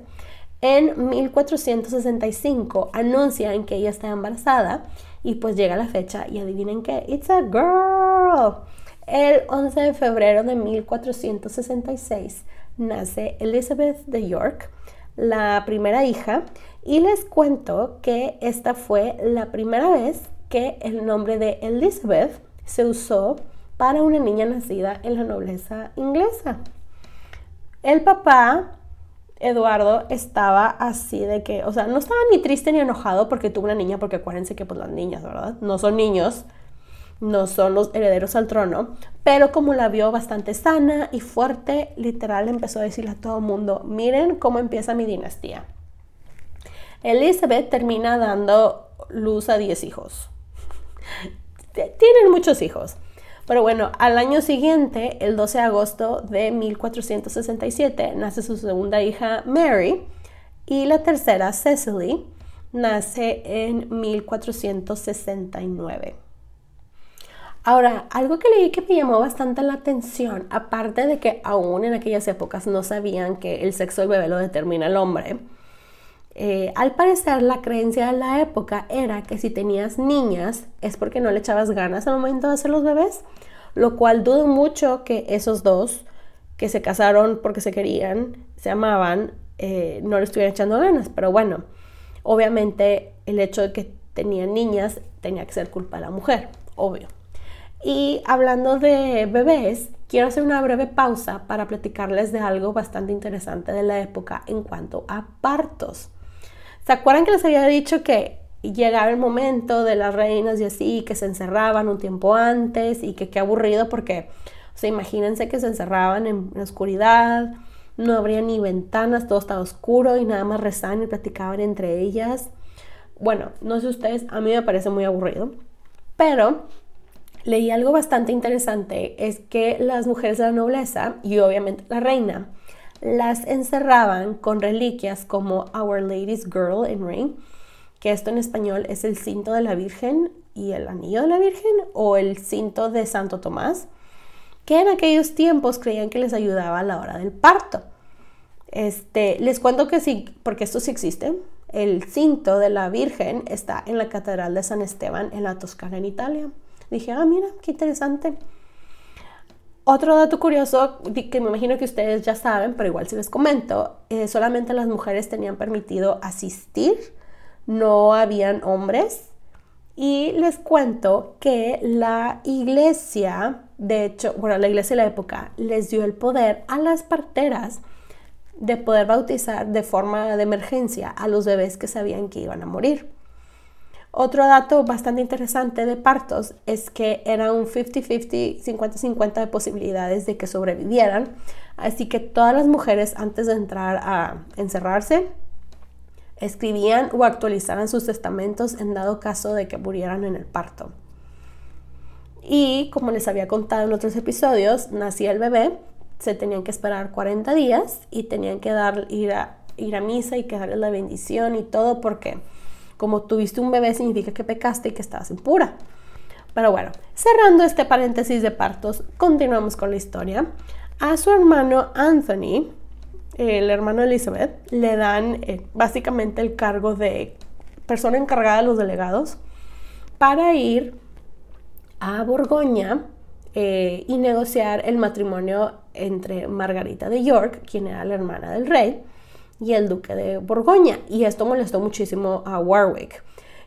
en 1465 anuncian que ella está embarazada y pues llega la fecha y adivinen qué, it's a girl. El 11 de febrero de 1466 nace Elizabeth de York, la primera hija, y les cuento que esta fue la primera vez que el nombre de Elizabeth se usó para una niña nacida en la nobleza inglesa. El papá, Eduardo, estaba así de que, o sea, no estaba ni triste ni enojado porque tuvo una niña, porque acuérdense que pues las niñas, ¿verdad? No son niños, no son los herederos al trono, pero como la vio bastante sana y fuerte, literal empezó a decirle a todo el mundo, miren cómo empieza mi dinastía. Elizabeth termina dando luz a 10 hijos. Tienen muchos hijos. Pero bueno, al año siguiente, el 12 de agosto de 1467, nace su segunda hija Mary y la tercera Cecily nace en 1469. Ahora, algo que leí que me llamó bastante la atención, aparte de que aún en aquellas épocas no sabían que el sexo del bebé lo determina el hombre, eh, al parecer la creencia de la época era que si tenías niñas es porque no le echabas ganas al momento de hacer los bebés, lo cual dudo mucho que esos dos que se casaron porque se querían, se amaban, eh, no le estuvieran echando ganas, pero bueno, obviamente el hecho de que tenían niñas tenía que ser culpa de la mujer, obvio. Y hablando de bebés, quiero hacer una breve pausa para platicarles de algo bastante interesante de la época en cuanto a partos. ¿Se acuerdan que les había dicho que llegaba el momento de las reinas y así, que se encerraban un tiempo antes y que qué aburrido porque, o sea, imagínense que se encerraban en, la oscuridad, no habría ni ventanas, todo estaba oscuro y nada más rezaban y platicaban entre ellas. Bueno, no sé ustedes, a mí me parece muy aburrido, pero leí algo bastante interesante, es que las mujeres de la nobleza y obviamente la reina las encerraban con reliquias como Our Lady's Girl in Ring, que esto en español es el cinto de la Virgen y el anillo de la Virgen o el cinto de Santo Tomás, que en aquellos tiempos creían que les ayudaba a la hora del parto. Este, les cuento que sí, porque esto sí existe. El cinto de la Virgen está en la Catedral de San Esteban en la Toscana, en Italia. Dije, ah, mira, qué interesante. Otro dato curioso que me imagino que ustedes ya saben, pero igual si les comento, eh, solamente las mujeres tenían permitido asistir, no habían hombres. Y les cuento que la iglesia, de hecho, bueno, la iglesia de la época les dio el poder a las parteras de poder bautizar de forma de emergencia a los bebés que sabían que iban a morir. Otro dato bastante interesante de partos es que era un 50-50, 50-50 de posibilidades de que sobrevivieran. Así que todas las mujeres antes de entrar a encerrarse escribían o actualizaran sus testamentos en dado caso de que murieran en el parto. Y como les había contado en otros episodios, nacía el bebé, se tenían que esperar 40 días y tenían que dar, ir, a, misa y que darle la bendición y todo porque como tuviste un bebé significa que pecaste y que estabas impura. Pero bueno, cerrando este paréntesis de partos, continuamos con la historia. A su hermano Anthony, el hermano Elizabeth, le dan eh, básicamente el cargo de persona encargada de los delegados para ir a Borgoña eh, y negociar el matrimonio entre Margarita de York, quien era la hermana del rey, y el duque de Borgoña. Y esto molestó muchísimo a Warwick.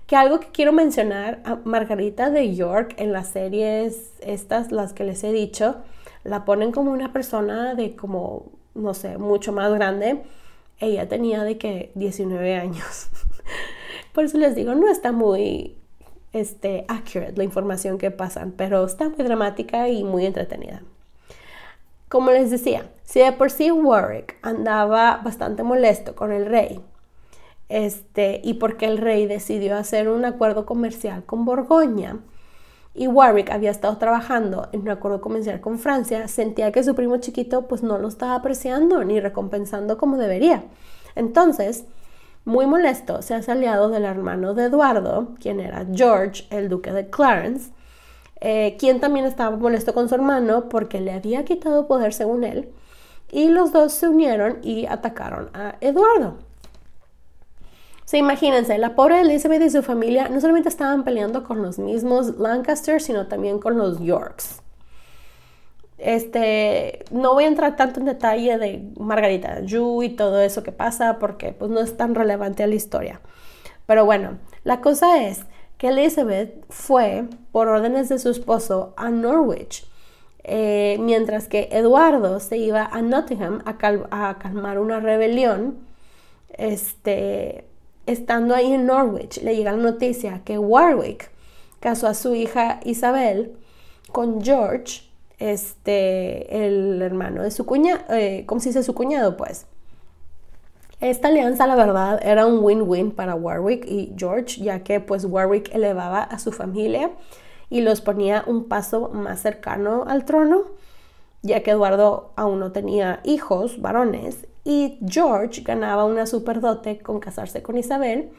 Que algo que quiero mencionar, a Margarita de York en las series estas, las que les he dicho, la ponen como una persona de como, no sé, mucho más grande. Ella tenía de que 19 años. Por eso les digo, no está muy este, accurate la información que pasan, pero está muy dramática y muy entretenida. Como les decía, si de por sí Warwick andaba bastante molesto con el rey, este, y porque el rey decidió hacer un acuerdo comercial con Borgoña, y Warwick había estado trabajando en un acuerdo comercial con Francia, sentía que su primo chiquito pues no lo estaba apreciando ni recompensando como debería. Entonces, muy molesto, se hace aliado del hermano de Eduardo, quien era George, el duque de Clarence, eh, quien también estaba molesto con su hermano porque le había quitado poder según él, y los dos se unieron y atacaron a Eduardo. Se imagínense, la pobre Elizabeth y su familia no solamente estaban peleando con los mismos Lancaster, sino también con los Yorks. Este, no voy a entrar tanto en detalle de Margarita Yu y todo eso que pasa porque pues no es tan relevante a la historia. Pero bueno, la cosa es Elizabeth fue, por órdenes de su esposo, a Norwich Eh, mientras que Eduardo se iba a Nottingham a, calmar una rebelión, este, estando ahí en Norwich, le llega la noticia que Warwick casó a su hija Isabel con George, este, el hermano de su cuñado, eh, ¿cómo se dice su cuñado? Pues. Esta alianza, la verdad, era un win-win para Warwick y George, ya que pues Warwick elevaba a su familia y los ponía un paso más cercano al trono, ya que Eduardo aún no tenía hijos varones y George ganaba una superdote con casarse con Isabel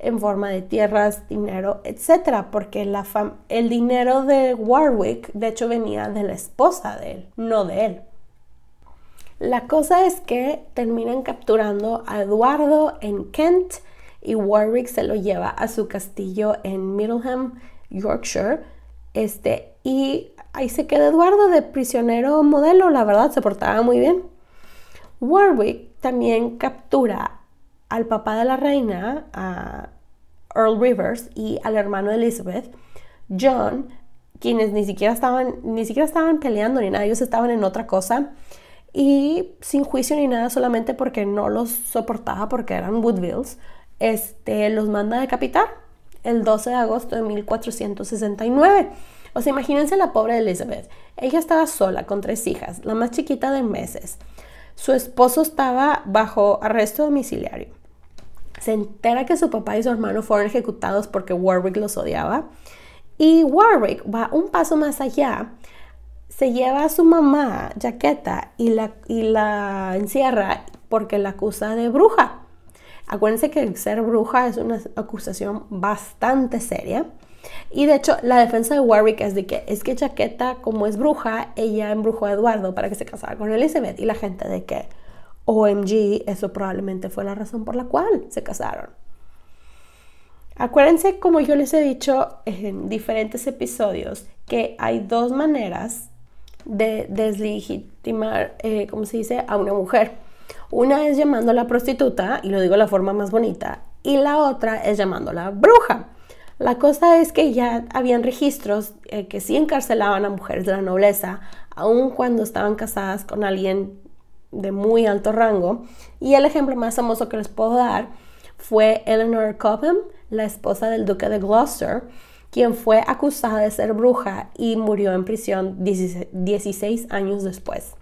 en forma de tierras, dinero, etc. Porque la el dinero de Warwick, de hecho, venía de la esposa de él, no de él. La cosa es que terminan capturando a Eduardo en Kent y Warwick se lo lleva a su castillo en Middleham, Yorkshire. Este, y ahí se queda Eduardo de prisionero modelo, la verdad, se portaba muy bien. Warwick también captura al papá de la reina, a Earl Rivers, y al hermano de Elizabeth, John, quienes ni siquiera estaban, ni siquiera estaban peleando ni nada, ellos estaban en otra cosa y sin juicio ni nada, solamente porque no los soportaba porque eran Woodvilles, este, los manda a decapitar el 12 de agosto de 1469. O sea, imagínense la pobre Elizabeth. Ella estaba sola con tres hijas, la más chiquita de meses. Su esposo estaba bajo arresto domiciliario. Se entera que su papá y su hermano fueron ejecutados porque Warwick los odiaba. Y Warwick va un paso más allá. Se lleva a su mamá, Jaqueta, y la, y la encierra porque la acusa de bruja. Acuérdense que ser bruja es una acusación bastante seria. Y de hecho, la defensa de Warwick es de que es que Chaqueta, como es bruja, ella embrujó a Eduardo para que se casara con Elizabeth. Y la gente de que, OMG, eso probablemente fue la razón por la cual se casaron. Acuérdense, como yo les he dicho en diferentes episodios, que hay dos maneras de deslegitimar, eh, ¿cómo se dice?, a una mujer. Una es llamándola prostituta, y lo digo de la forma más bonita, y la otra es llamándola bruja. La cosa es que ya habían registros eh, que sí encarcelaban a mujeres de la nobleza, aun cuando estaban casadas con alguien de muy alto rango. Y el ejemplo más famoso que les puedo dar fue Eleanor Cobham, la esposa del duque de Gloucester, quien fue acusada de ser bruja y murió en prisión 16 años después.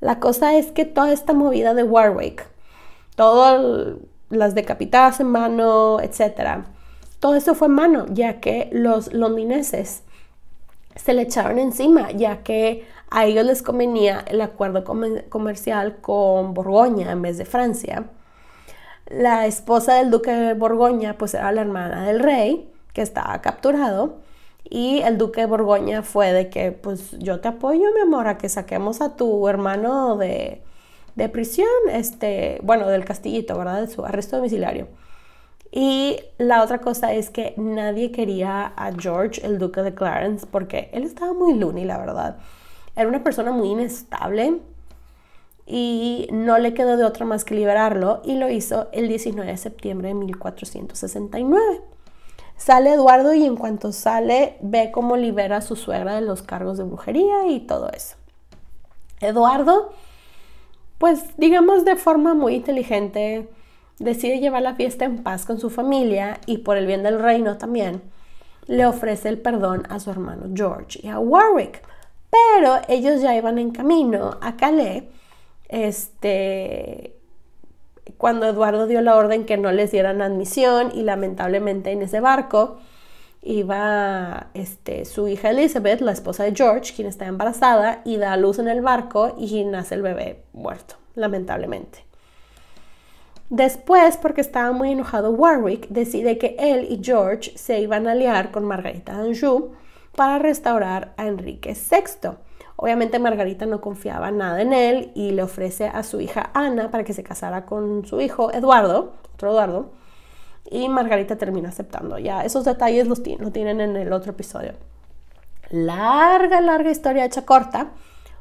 La cosa es que toda esta movida de Warwick, todas las decapitadas en mano, etcétera, todo eso fue en mano, ya que los londineses se le echaron encima, ya que a ellos les convenía el acuerdo comercial con Borgoña en vez de Francia. La esposa del duque de Borgoña pues era la hermana del rey que estaba capturado y el duque de Borgoña fue de que pues yo te apoyo mi amor a que saquemos a tu hermano de, de prisión, este, bueno, del castillito, ¿verdad? De su arresto domiciliario. Y la otra cosa es que nadie quería a George, el duque de Clarence, porque él estaba muy loony, la verdad. Era una persona muy inestable y no le quedó de otra más que liberarlo y lo hizo el 19 de septiembre de 1469. Sale Eduardo y en cuanto sale ve cómo libera a su suegra de los cargos de brujería y todo eso. Eduardo, pues digamos de forma muy inteligente, decide llevar la fiesta en paz con su familia y por el bien del reino también, le ofrece el perdón a su hermano George y a Warwick. Pero ellos ya iban en camino a Calais, este, cuando Eduardo dio la orden que no les dieran admisión y lamentablemente en ese barco iba este, su hija Elizabeth, la esposa de George, quien está embarazada, y da luz en el barco y nace el bebé muerto, lamentablemente. Después, porque estaba muy enojado Warwick, decide que él y George se iban a aliar con Margarita d'Anjou para restaurar a Enrique VI. Obviamente Margarita no confiaba nada en él y le ofrece a su hija Ana para que se casara con su hijo Eduardo, otro Eduardo, y Margarita termina aceptando. Ya esos detalles los, tienen en el otro episodio. Larga, larga historia hecha corta.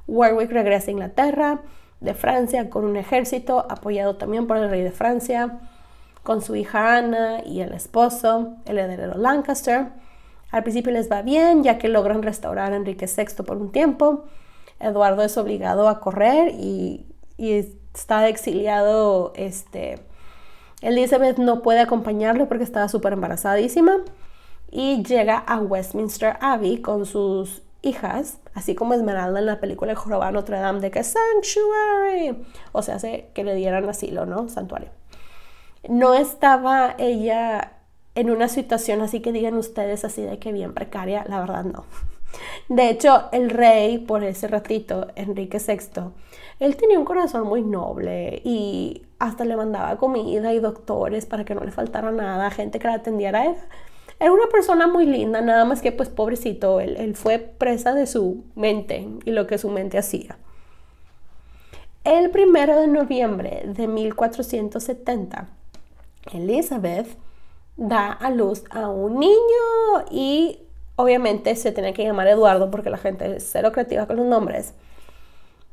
Warwick regresa a Inglaterra, de Francia con un ejército apoyado también por el rey de Francia, con su hija Ana y el esposo, el heredero Lancaster. Al principio les va bien, ya que logran restaurar a Enrique VI por un tiempo. Eduardo es obligado a correr y, está exiliado. Este, Elizabeth no puede acompañarlo porque estaba súper embarazadísima y llega a Westminster Abbey con sus hijas, así como Esmeralda en la película El Jorobado Notre Dame de que Sanctuary, o sea, hace que le dieran asilo, ¿no? Santuario. No estaba ella en una situación así que digan ustedes así de que bien precaria, la verdad no. De hecho, el rey, por ese ratito, Enrique VI, él tenía un corazón muy noble y hasta le mandaba comida y doctores para que no le faltara nada, gente que la atendiera. Era, era una persona muy linda, nada más que pues pobrecito, él, él fue presa de su mente y lo que su mente hacía. El primero de noviembre de 1470, Elizabeth da a luz a un niño y obviamente se tenía que llamar Eduardo porque la gente es cero creativa con los nombres.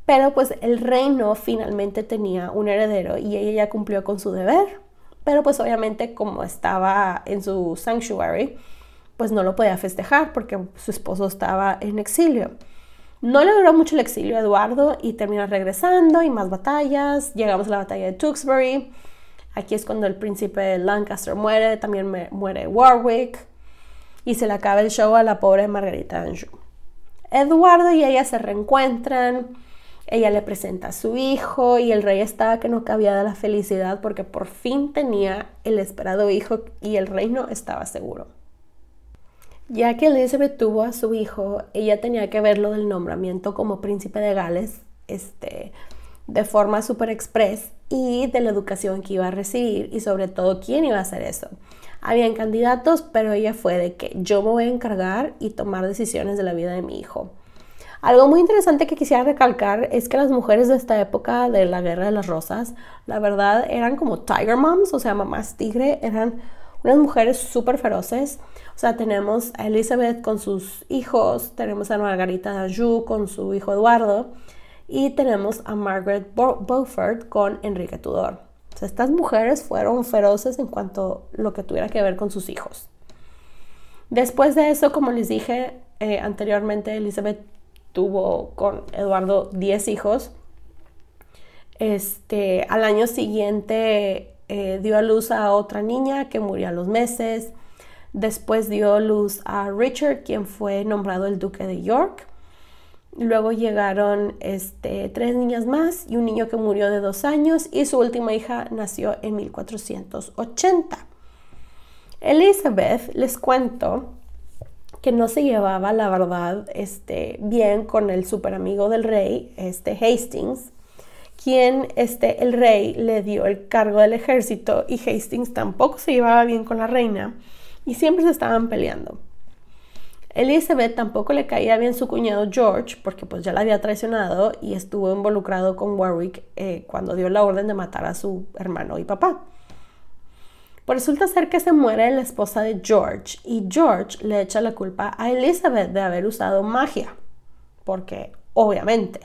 Pero pues el reino finalmente tenía un heredero y ella ya cumplió con su deber. Pero pues obviamente como estaba en su sanctuary, pues no lo podía festejar porque su esposo estaba en exilio. No le duró mucho el exilio a Eduardo y termina regresando y más batallas. Llegamos a la batalla de Tewkesbury. Aquí es cuando el príncipe Lancaster muere, también muere Warwick y se le acaba el show a la pobre Margarita Anjou. Eduardo y ella se reencuentran ella le presenta a su hijo y el rey estaba que no cabía de la felicidad porque por fin tenía el esperado hijo y el reino estaba seguro. Ya que Elizabeth tuvo a su hijo, ella tenía que verlo del nombramiento como príncipe de Gales este, de forma super express y de la educación que iba a recibir y sobre todo quién iba a hacer eso. Habían candidatos, pero ella fue de que yo me voy a encargar y tomar decisiones de la vida de mi hijo. Algo muy interesante que quisiera recalcar es que las mujeres de esta época de la Guerra de las Rosas, la verdad, eran como tiger moms, o sea, mamás tigre, eran unas mujeres súper feroces. O sea, tenemos a Elizabeth con sus hijos, tenemos a Margarita d'Anjou con su hijo Eduardo y tenemos a Margaret Beaufort con Enrique Tudor. O sea, estas mujeres fueron feroces en cuanto a lo que tuviera que ver con sus hijos. Después de eso, como les dije eh, anteriormente, Elizabeth tuvo con Eduardo 10 hijos. Este, al año siguiente eh, dio a luz a otra niña que murió a los meses. Después dio luz a Richard, quien fue nombrado el duque de York. Luego llegaron este, tres niñas más y un niño que murió de dos años y su última hija nació en 1480. Elizabeth, les cuento, que no se llevaba, la verdad, este, bien con el super amigo del rey, este Hastings, quien este, el rey le dio el cargo del ejército y Hastings tampoco se llevaba bien con la reina y siempre se estaban peleando. Elizabeth tampoco le caía bien su cuñado George porque pues ya la había traicionado y estuvo involucrado con Warwick eh, cuando dio la orden de matar a su hermano y papá. Pues resulta ser que se muere la esposa de George y George le echa la culpa a Elizabeth de haber usado magia, porque obviamente.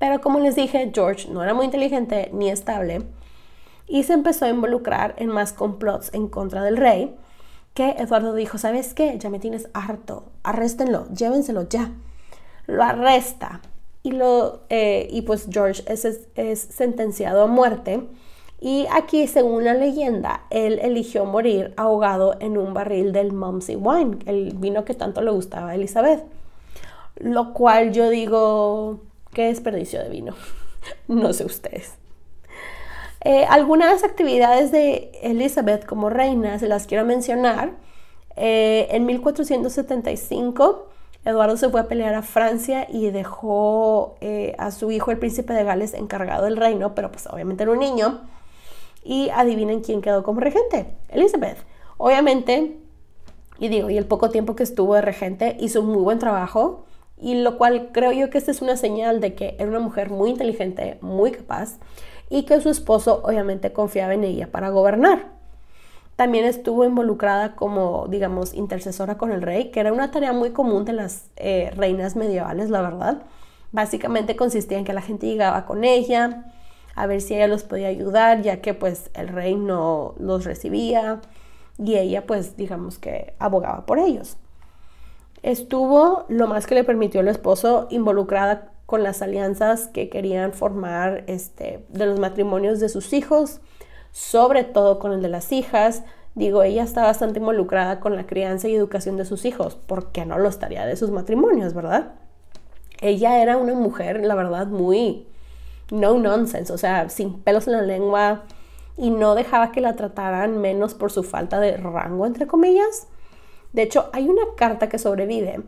Pero como les dije, George no era muy inteligente ni estable y se empezó a involucrar en más complots en contra del rey, que Eduardo dijo, ¿sabes qué? Ya me tienes harto, arréstenlo, llévenselo ya. Lo arresta y, lo, eh, y pues George es, es sentenciado a muerte y aquí, según la leyenda, él eligió morir ahogado en un barril del Mumsy Wine, el vino que tanto le gustaba a Elizabeth. Lo cual yo digo, qué desperdicio de vino. no sé ustedes. Eh, algunas actividades de Elizabeth como reina se las quiero mencionar. Eh, en 1475, Eduardo se fue a pelear a Francia y dejó eh, a su hijo, el príncipe de Gales, encargado del reino, pero pues obviamente era un niño. Y adivinen quién quedó como regente, Elizabeth. Obviamente, y digo, y el poco tiempo que estuvo de regente hizo un muy buen trabajo, y lo cual creo yo que esta es una señal de que era una mujer muy inteligente, muy capaz, y que su esposo obviamente confiaba en ella para gobernar. También estuvo involucrada como, digamos, intercesora con el rey, que era una tarea muy común de las eh, reinas medievales, la verdad. Básicamente consistía en que la gente llegaba con ella, a ver si ella los podía ayudar, ya que pues el rey no los recibía. y ella pues digamos que abogaba por ellos. Estuvo lo más que le permitió el esposo involucrada con las alianzas que querían formar este, de los matrimonios de sus hijos, sobre todo con el de las hijas. Digo, ella está bastante involucrada con la crianza y educación de sus hijos, porque no lo estaría de sus matrimonios, verdad? Ella era una mujer, la verdad, muy no nonsense, o sea, sin pelos en la lengua y no dejaba que la trataran menos por su falta de rango, entre comillas. De hecho, hay una carta que sobrevive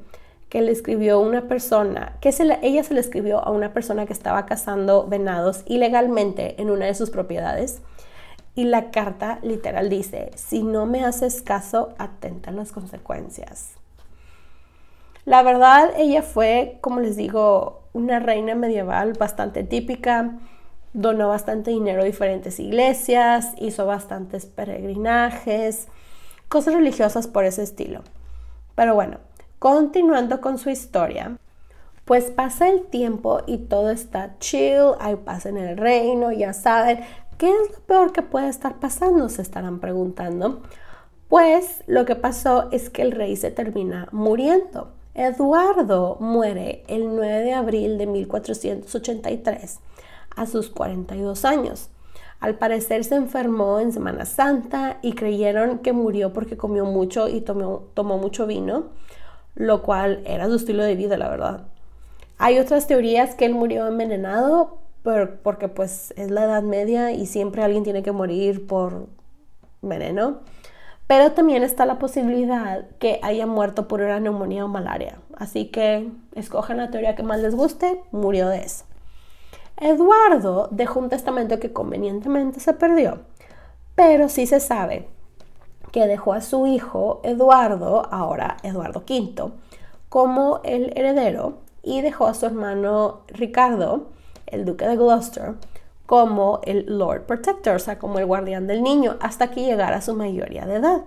que le escribió una persona, que ella se le escribió a una persona que estaba cazando venados ilegalmente en una de sus propiedades. Y la carta literal dice, si no me haces caso, atenta a las consecuencias. La verdad, ella fue, como les digo, una reina medieval bastante típica, donó bastante dinero a diferentes iglesias, hizo bastantes peregrinajes, cosas religiosas por ese estilo. Pero bueno, continuando con su historia, pues pasa el tiempo y todo está chill, hay paz en el reino, ya saben, ¿qué es lo peor que puede estar pasando? Se estarán preguntando. Pues lo que pasó es que el rey se termina muriendo. Eduardo muere el 9 de abril de 1483 a sus 42 años. Al parecer se enfermó en Semana Santa y creyeron que murió porque comió mucho y tomó, tomó mucho vino, lo cual era su estilo de vida, la verdad. Hay otras teorías que él murió envenenado porque pues es la Edad Media y siempre alguien tiene que morir por veneno. Pero también está la posibilidad que haya muerto por una neumonía o malaria. Así que escojan la teoría que más les guste, murió de eso. Eduardo dejó un testamento que convenientemente se perdió, pero sí se sabe que dejó a su hijo Eduardo, ahora Eduardo V, como el heredero y dejó a su hermano Ricardo, el duque de Gloucester, como el Lord Protector, o sea, como el guardián del niño, hasta que llegara a su mayoría de edad.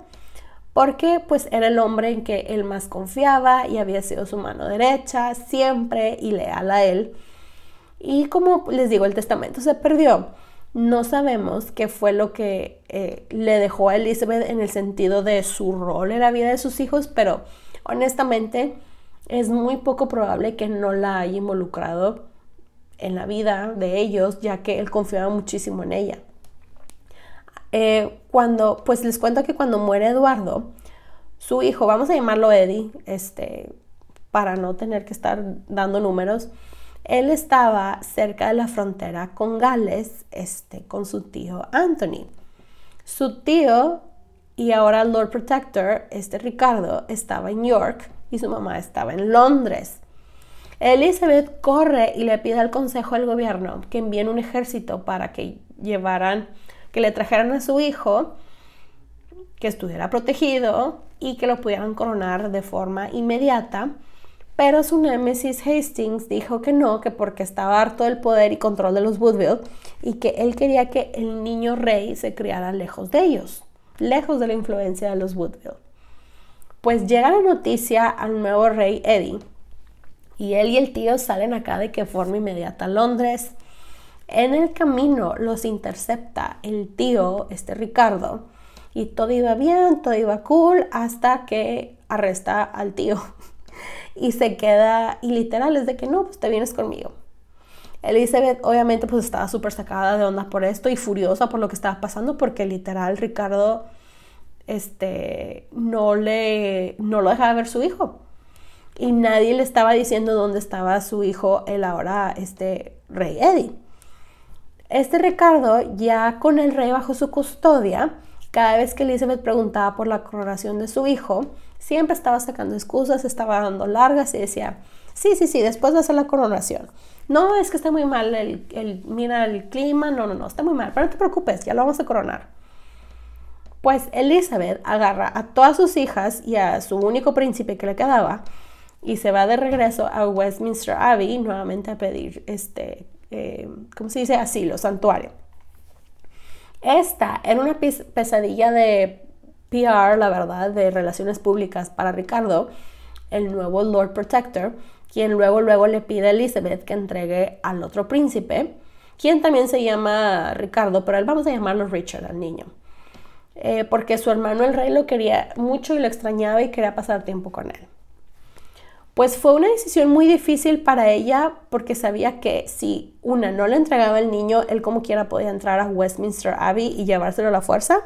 Porque pues era el hombre en que él más confiaba y había sido su mano derecha, siempre y leal a él. Y como les digo, el testamento se perdió. No sabemos qué fue lo que eh, le dejó a Elizabeth en el sentido de su rol en la vida de sus hijos, pero honestamente es muy poco probable que no la haya involucrado en la vida de ellos, ya que él confiaba muchísimo en ella. Eh, cuando, pues les cuento que cuando muere Eduardo, su hijo, vamos a llamarlo Eddie, este, para no tener que estar dando números, él estaba cerca de la frontera con Gales, este, con su tío Anthony. Su tío y ahora Lord Protector, este Ricardo, estaba en York y su mamá estaba en Londres. Elizabeth corre y le pide al Consejo del Gobierno que envíen un ejército para que llevaran, que le trajeran a su hijo, que estuviera protegido y que lo pudieran coronar de forma inmediata. Pero su némesis Hastings dijo que no, que porque estaba harto del poder y control de los Woodville y que él quería que el niño rey se criara lejos de ellos, lejos de la influencia de los Woodville. Pues llega la noticia al nuevo rey Eddie y él y el tío salen acá de que forma inmediata a Londres. En el camino los intercepta el tío, este Ricardo, y todo iba bien, todo iba cool, hasta que arresta al tío. y se queda, y literal es de que no, pues te vienes conmigo. Elizabeth obviamente pues estaba súper sacada de onda por esto y furiosa por lo que estaba pasando porque literal Ricardo este, no, le, no lo dejaba ver su hijo y nadie le estaba diciendo dónde estaba su hijo, el ahora este rey Eddie. Este Ricardo, ya con el rey bajo su custodia, cada vez que Elizabeth preguntaba por la coronación de su hijo, siempre estaba sacando excusas, estaba dando largas y decía, sí, sí, sí, después de hacer la coronación. No, es que está muy mal, el, el, mira el clima, no, no, no, está muy mal, pero no te preocupes, ya lo vamos a coronar. Pues Elizabeth agarra a todas sus hijas y a su único príncipe que le quedaba y se va de regreso a Westminster Abbey nuevamente a pedir, este, eh, ¿cómo se dice? Asilo, santuario. Esta era una pesadilla de PR, la verdad, de relaciones públicas para Ricardo, el nuevo Lord Protector, quien luego, luego le pide a Elizabeth que entregue al otro príncipe, quien también se llama Ricardo, pero él vamos a llamarlo Richard al niño. eh, porque su hermano el rey lo quería mucho y lo extrañaba y quería pasar tiempo con él. Pues fue una decisión muy difícil para ella porque sabía que si una no le entregaba el niño, él como quiera podía entrar a Westminster Abbey y llevárselo a la fuerza.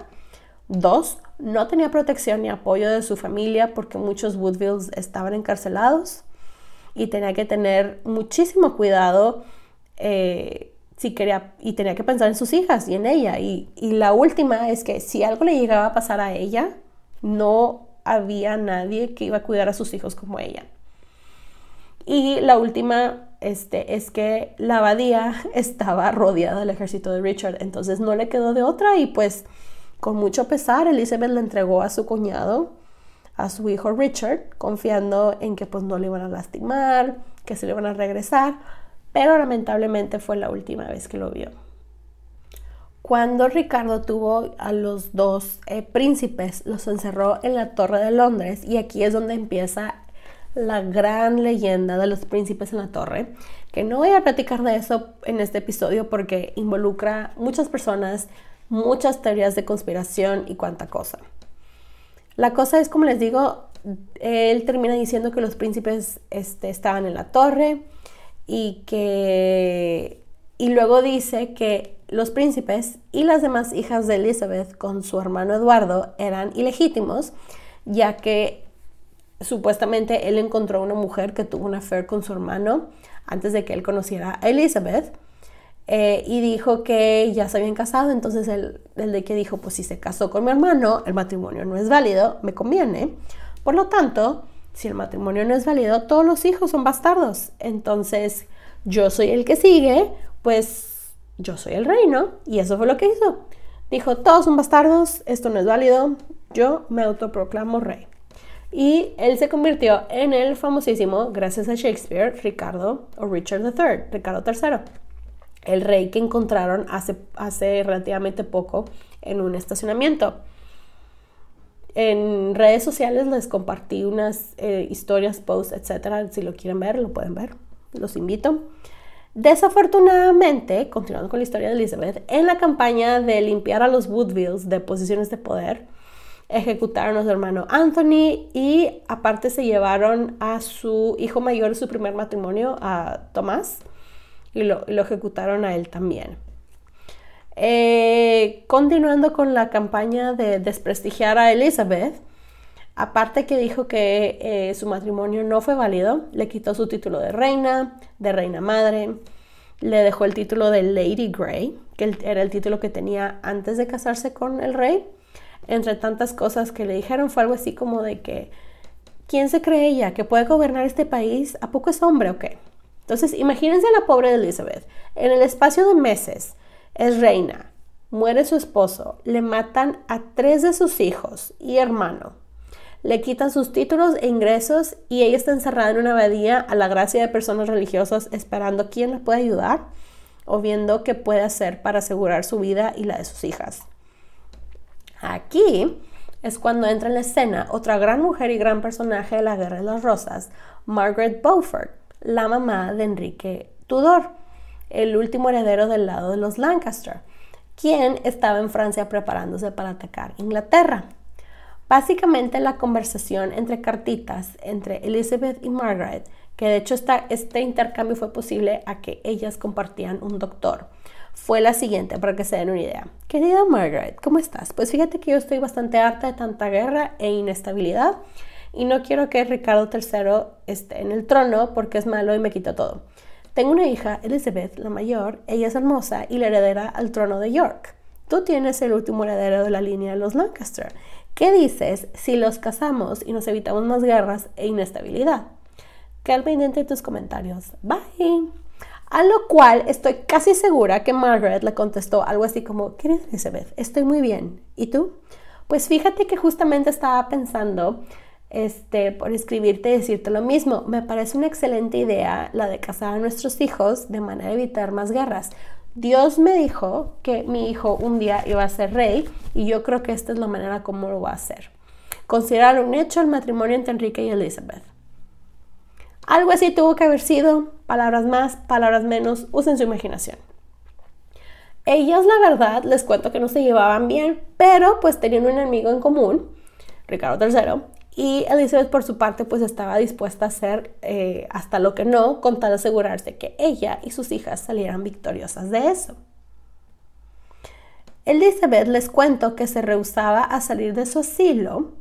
Dos, no tenía protección ni apoyo de su familia porque muchos Woodvilles estaban encarcelados y tenía que tener muchísimo cuidado eh, si quería y tenía que pensar en sus hijas y en ella. Y, y la última es que si algo le llegaba a pasar a ella, no había nadie que iba a cuidar a sus hijos como ella. Y la última este, es que la abadía estaba rodeada del ejército de Richard, entonces no le quedó de otra y pues con mucho pesar Elizabeth le entregó a su cuñado, a su hijo Richard, confiando en que pues no le iban a lastimar, que se le iban a regresar, pero lamentablemente fue la última vez que lo vio. Cuando Ricardo tuvo a los dos eh, príncipes, los encerró en la Torre de Londres y aquí es donde empieza la gran leyenda de los príncipes en la torre, que no voy a platicar de eso en este episodio porque involucra muchas personas, muchas teorías de conspiración y cuánta cosa. La cosa es, como les digo, él termina diciendo que los príncipes este, estaban en la torre y que... Y luego dice que los príncipes y las demás hijas de Elizabeth con su hermano Eduardo eran ilegítimos, ya que supuestamente él encontró una mujer que tuvo una affair con su hermano antes de que él conociera a Elizabeth. Eh, y dijo que ya se habían casado, entonces el, el de que dijo, pues si se casó con mi hermano, el matrimonio no es válido, me conviene. Por lo tanto, si el matrimonio no es válido, todos los hijos son bastardos. Entonces, yo soy el que sigue, pues yo soy el reino. Y eso fue lo que hizo. Dijo, todos son bastardos, esto no es válido, yo me autoproclamo rey. Y él se convirtió en el famosísimo, gracias a Shakespeare, Ricardo o Richard III, Ricardo III, el rey que encontraron hace, hace relativamente poco en un estacionamiento. En redes sociales les compartí unas eh, historias, posts, etcétera. Si lo quieren ver, lo pueden ver. Los invito. Desafortunadamente, continuando con la historia de Elizabeth, en la campaña de limpiar a los Woodvilles de posiciones de poder, ejecutaron a su hermano Anthony y aparte se llevaron a su hijo mayor su primer matrimonio, a Tomás, y lo, ejecutaron a él también. Eh, continuando con la campaña de desprestigiar a Elizabeth, aparte que dijo que eh, su matrimonio no fue válido, le quitó su título de reina, de reina madre, le dejó el título de Lady Grey, que era el título que tenía antes de casarse con el rey, entre tantas cosas que le dijeron fue algo así como de que, ¿quién se cree ella que puede gobernar este país? ¿A poco es hombre o qué? Entonces, imagínense a la pobre Elizabeth. En el espacio de meses es reina, muere su esposo, le matan a tres de sus hijos y hermano, le quitan sus títulos e ingresos y ella está encerrada en una abadía a la gracia de personas religiosas esperando quién la puede ayudar o viendo qué puede hacer para asegurar su vida y la de sus hijas. Aquí es cuando entra en la escena otra gran mujer y gran personaje de la Guerra de las Rosas, Margaret Beaufort, la mamá de Enrique Tudor, el último heredero del lado de los Lancaster, quien estaba en Francia preparándose para atacar Inglaterra. Básicamente la conversación entre cartitas entre Elizabeth y Margaret, que de hecho este intercambio fue posible a que ellas compartían un doctor fue la siguiente, para que se den una idea. Querida Margaret, ¿cómo estás? Pues fíjate que yo estoy bastante harta de tanta guerra e inestabilidad y no quiero que Ricardo III esté en el trono porque es malo y me quita todo. Tengo una hija, Elizabeth, la mayor, ella es hermosa y la heredera al trono de York. Tú tienes el último heredero de la línea de los Lancaster. ¿Qué dices si los casamos y nos evitamos más guerras e inestabilidad? Queda pendiente de tus comentarios. Bye. A lo cual estoy casi segura que Margaret le contestó algo así como, querida Elizabeth, estoy muy bien. ¿Y tú? Pues fíjate que justamente estaba pensando este, por escribirte y decirte lo mismo. Me parece una excelente idea la de casar a nuestros hijos de manera de evitar más guerras. Dios me dijo que mi hijo un día iba a ser rey y yo creo que esta es la manera como lo va a hacer. Considerar un hecho el matrimonio entre Enrique y Elizabeth. Algo así tuvo que haber sido, palabras más, palabras menos, usen su imaginación. Ellas, la verdad, les cuento que no se llevaban bien, pero pues tenían un enemigo en común, Ricardo III, y Elizabeth por su parte pues estaba dispuesta a hacer eh, hasta lo que no con tal de asegurarse que ella y sus hijas salieran victoriosas de eso. Elizabeth les cuento que se rehusaba a salir de su asilo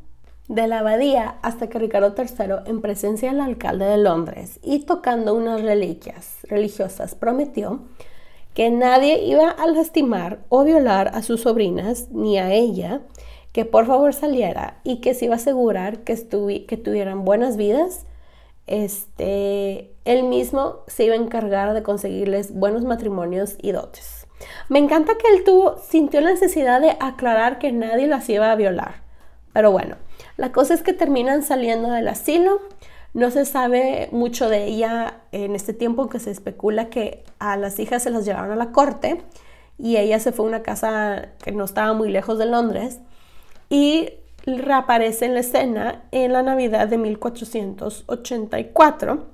de la abadía hasta que Ricardo III, en presencia del alcalde de Londres y tocando unas reliquias religiosas, prometió que nadie iba a lastimar o violar a sus sobrinas ni a ella, que por favor saliera y que se iba a asegurar que, que tuvieran buenas vidas. Este, él mismo se iba a encargar de conseguirles buenos matrimonios y dotes. Me encanta que él tuvo, sintió la necesidad de aclarar que nadie las iba a violar. Pero bueno, la cosa es que terminan saliendo del asilo. No se sabe mucho de ella en este tiempo que se especula que a las hijas se las llevaron a la corte y ella se fue a una casa que no estaba muy lejos de Londres y reaparece en la escena en la Navidad de 1484,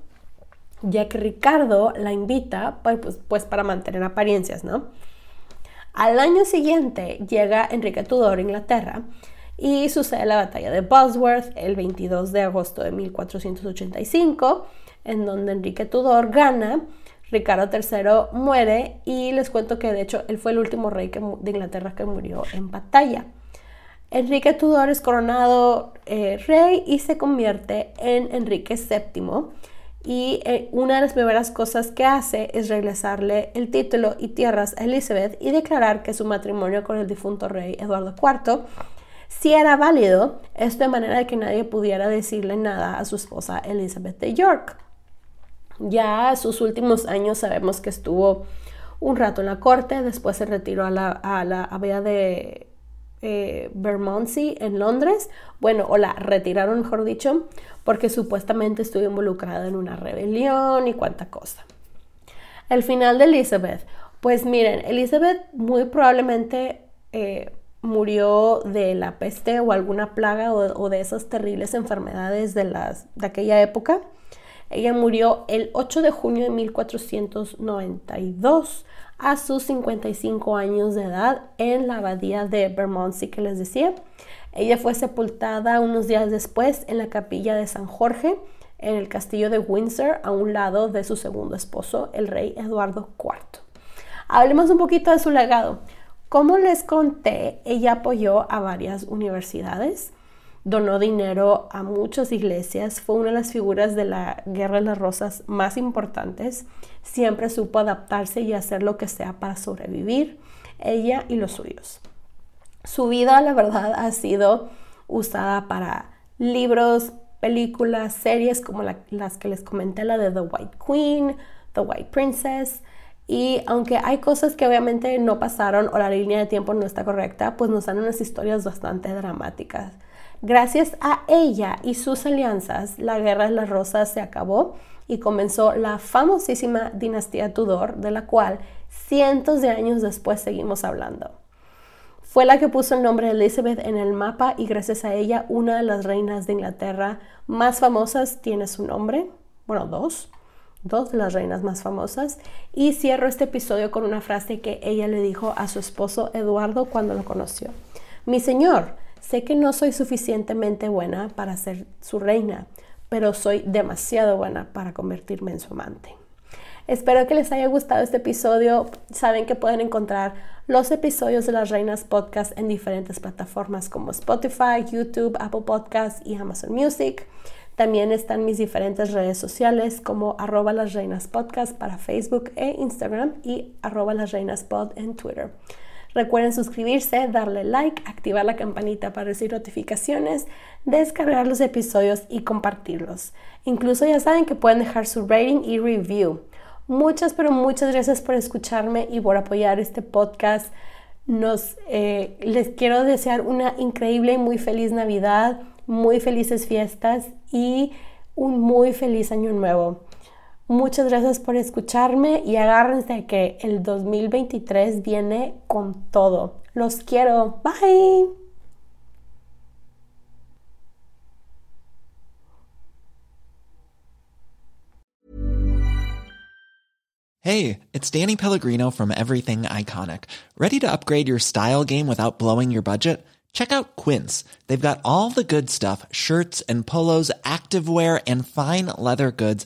ya que Ricardo la invita pues, pues, pues, para mantener apariencias, ¿no? Al año siguiente llega Enrique Tudor a Inglaterra y sucede la batalla de Bosworth el 22 de agosto de 1485, en donde Enrique Tudor gana, Ricardo III muere y les cuento que de hecho él fue el último rey de Inglaterra que murió en batalla. Enrique Tudor es coronado eh, rey y se convierte en Enrique VII. Y eh, una de las primeras cosas que hace es regresarle el título y tierras a Elizabeth y declarar que su matrimonio con el difunto rey Eduardo IV si era válido, esto de manera de que nadie pudiera decirle nada a su esposa Elizabeth de York. Ya sus últimos años sabemos que estuvo un rato en la corte, después se retiró a la, a de eh, Bermondsey en Londres, bueno, o la retiraron mejor dicho, porque supuestamente estuvo involucrada en una rebelión y cuánta cosa. El final de Elizabeth, pues miren, Elizabeth muy probablemente eh, murió de la peste o alguna plaga o, de esas terribles enfermedades de, las, de aquella época. Ella murió el 8 de junio de 1492 a sus 55 años de edad en la abadía de Bermondsey que les decía. Ella fue sepultada unos días después en la capilla de San Jorge en el castillo de Windsor a un lado de su segundo esposo, el rey Eduardo IV. Hablemos un poquito de su legado. Como les conté, ella apoyó a varias universidades, donó dinero a muchas iglesias, fue una de las figuras de la Guerra de las Rosas más importantes, siempre supo adaptarse y hacer lo que sea para sobrevivir, ella y los suyos. Su vida, la verdad, ha sido usada para libros, películas, series como las que les comenté, la de The White Queen, The White Princess, y aunque hay cosas que obviamente no pasaron o la línea de tiempo no está correcta, pues nos dan unas historias bastante dramáticas. Gracias a ella y sus alianzas, la Guerra de las Rosas se acabó y comenzó la famosísima dinastía Tudor, de la cual cientos de años después seguimos hablando. Fue la que puso el nombre de Elizabeth en el mapa y gracias a ella una de las reinas de Inglaterra más famosas tiene su nombre, bueno, dos, dos de las reinas más famosas. Y cierro este episodio con una frase que ella le dijo a su esposo Eduardo cuando lo conoció. Mi señor, sé que no soy suficientemente buena para ser su reina, pero soy demasiado buena para convertirme en su amante. Espero que les haya gustado este episodio. Saben que pueden encontrar los episodios de las Reinas Podcast en diferentes plataformas como Spotify, YouTube, Apple Podcasts y Amazon Music. También están mis diferentes redes sociales como arroba las reinas podcast para Facebook e Instagram y arroba las reinas pod en Twitter. Recuerden suscribirse, darle like, activar la campanita para recibir notificaciones, descargar los episodios y compartirlos. Incluso ya saben que pueden dejar su rating y review. Muchas, pero muchas gracias por escucharme y por apoyar este podcast. Nos, eh, les quiero desear una increíble y muy feliz Navidad muy felices fiestas y un muy feliz año nuevo. Muchas gracias por escucharme y agárrense que el 2023 viene con todo. Los quiero. Bye. Hey, it's Danny Pellegrino from Everything Iconic. Ready to upgrade your style game without blowing your budget? Check out Quince. They've got all the good stuff shirts and polos, activewear, and fine leather goods,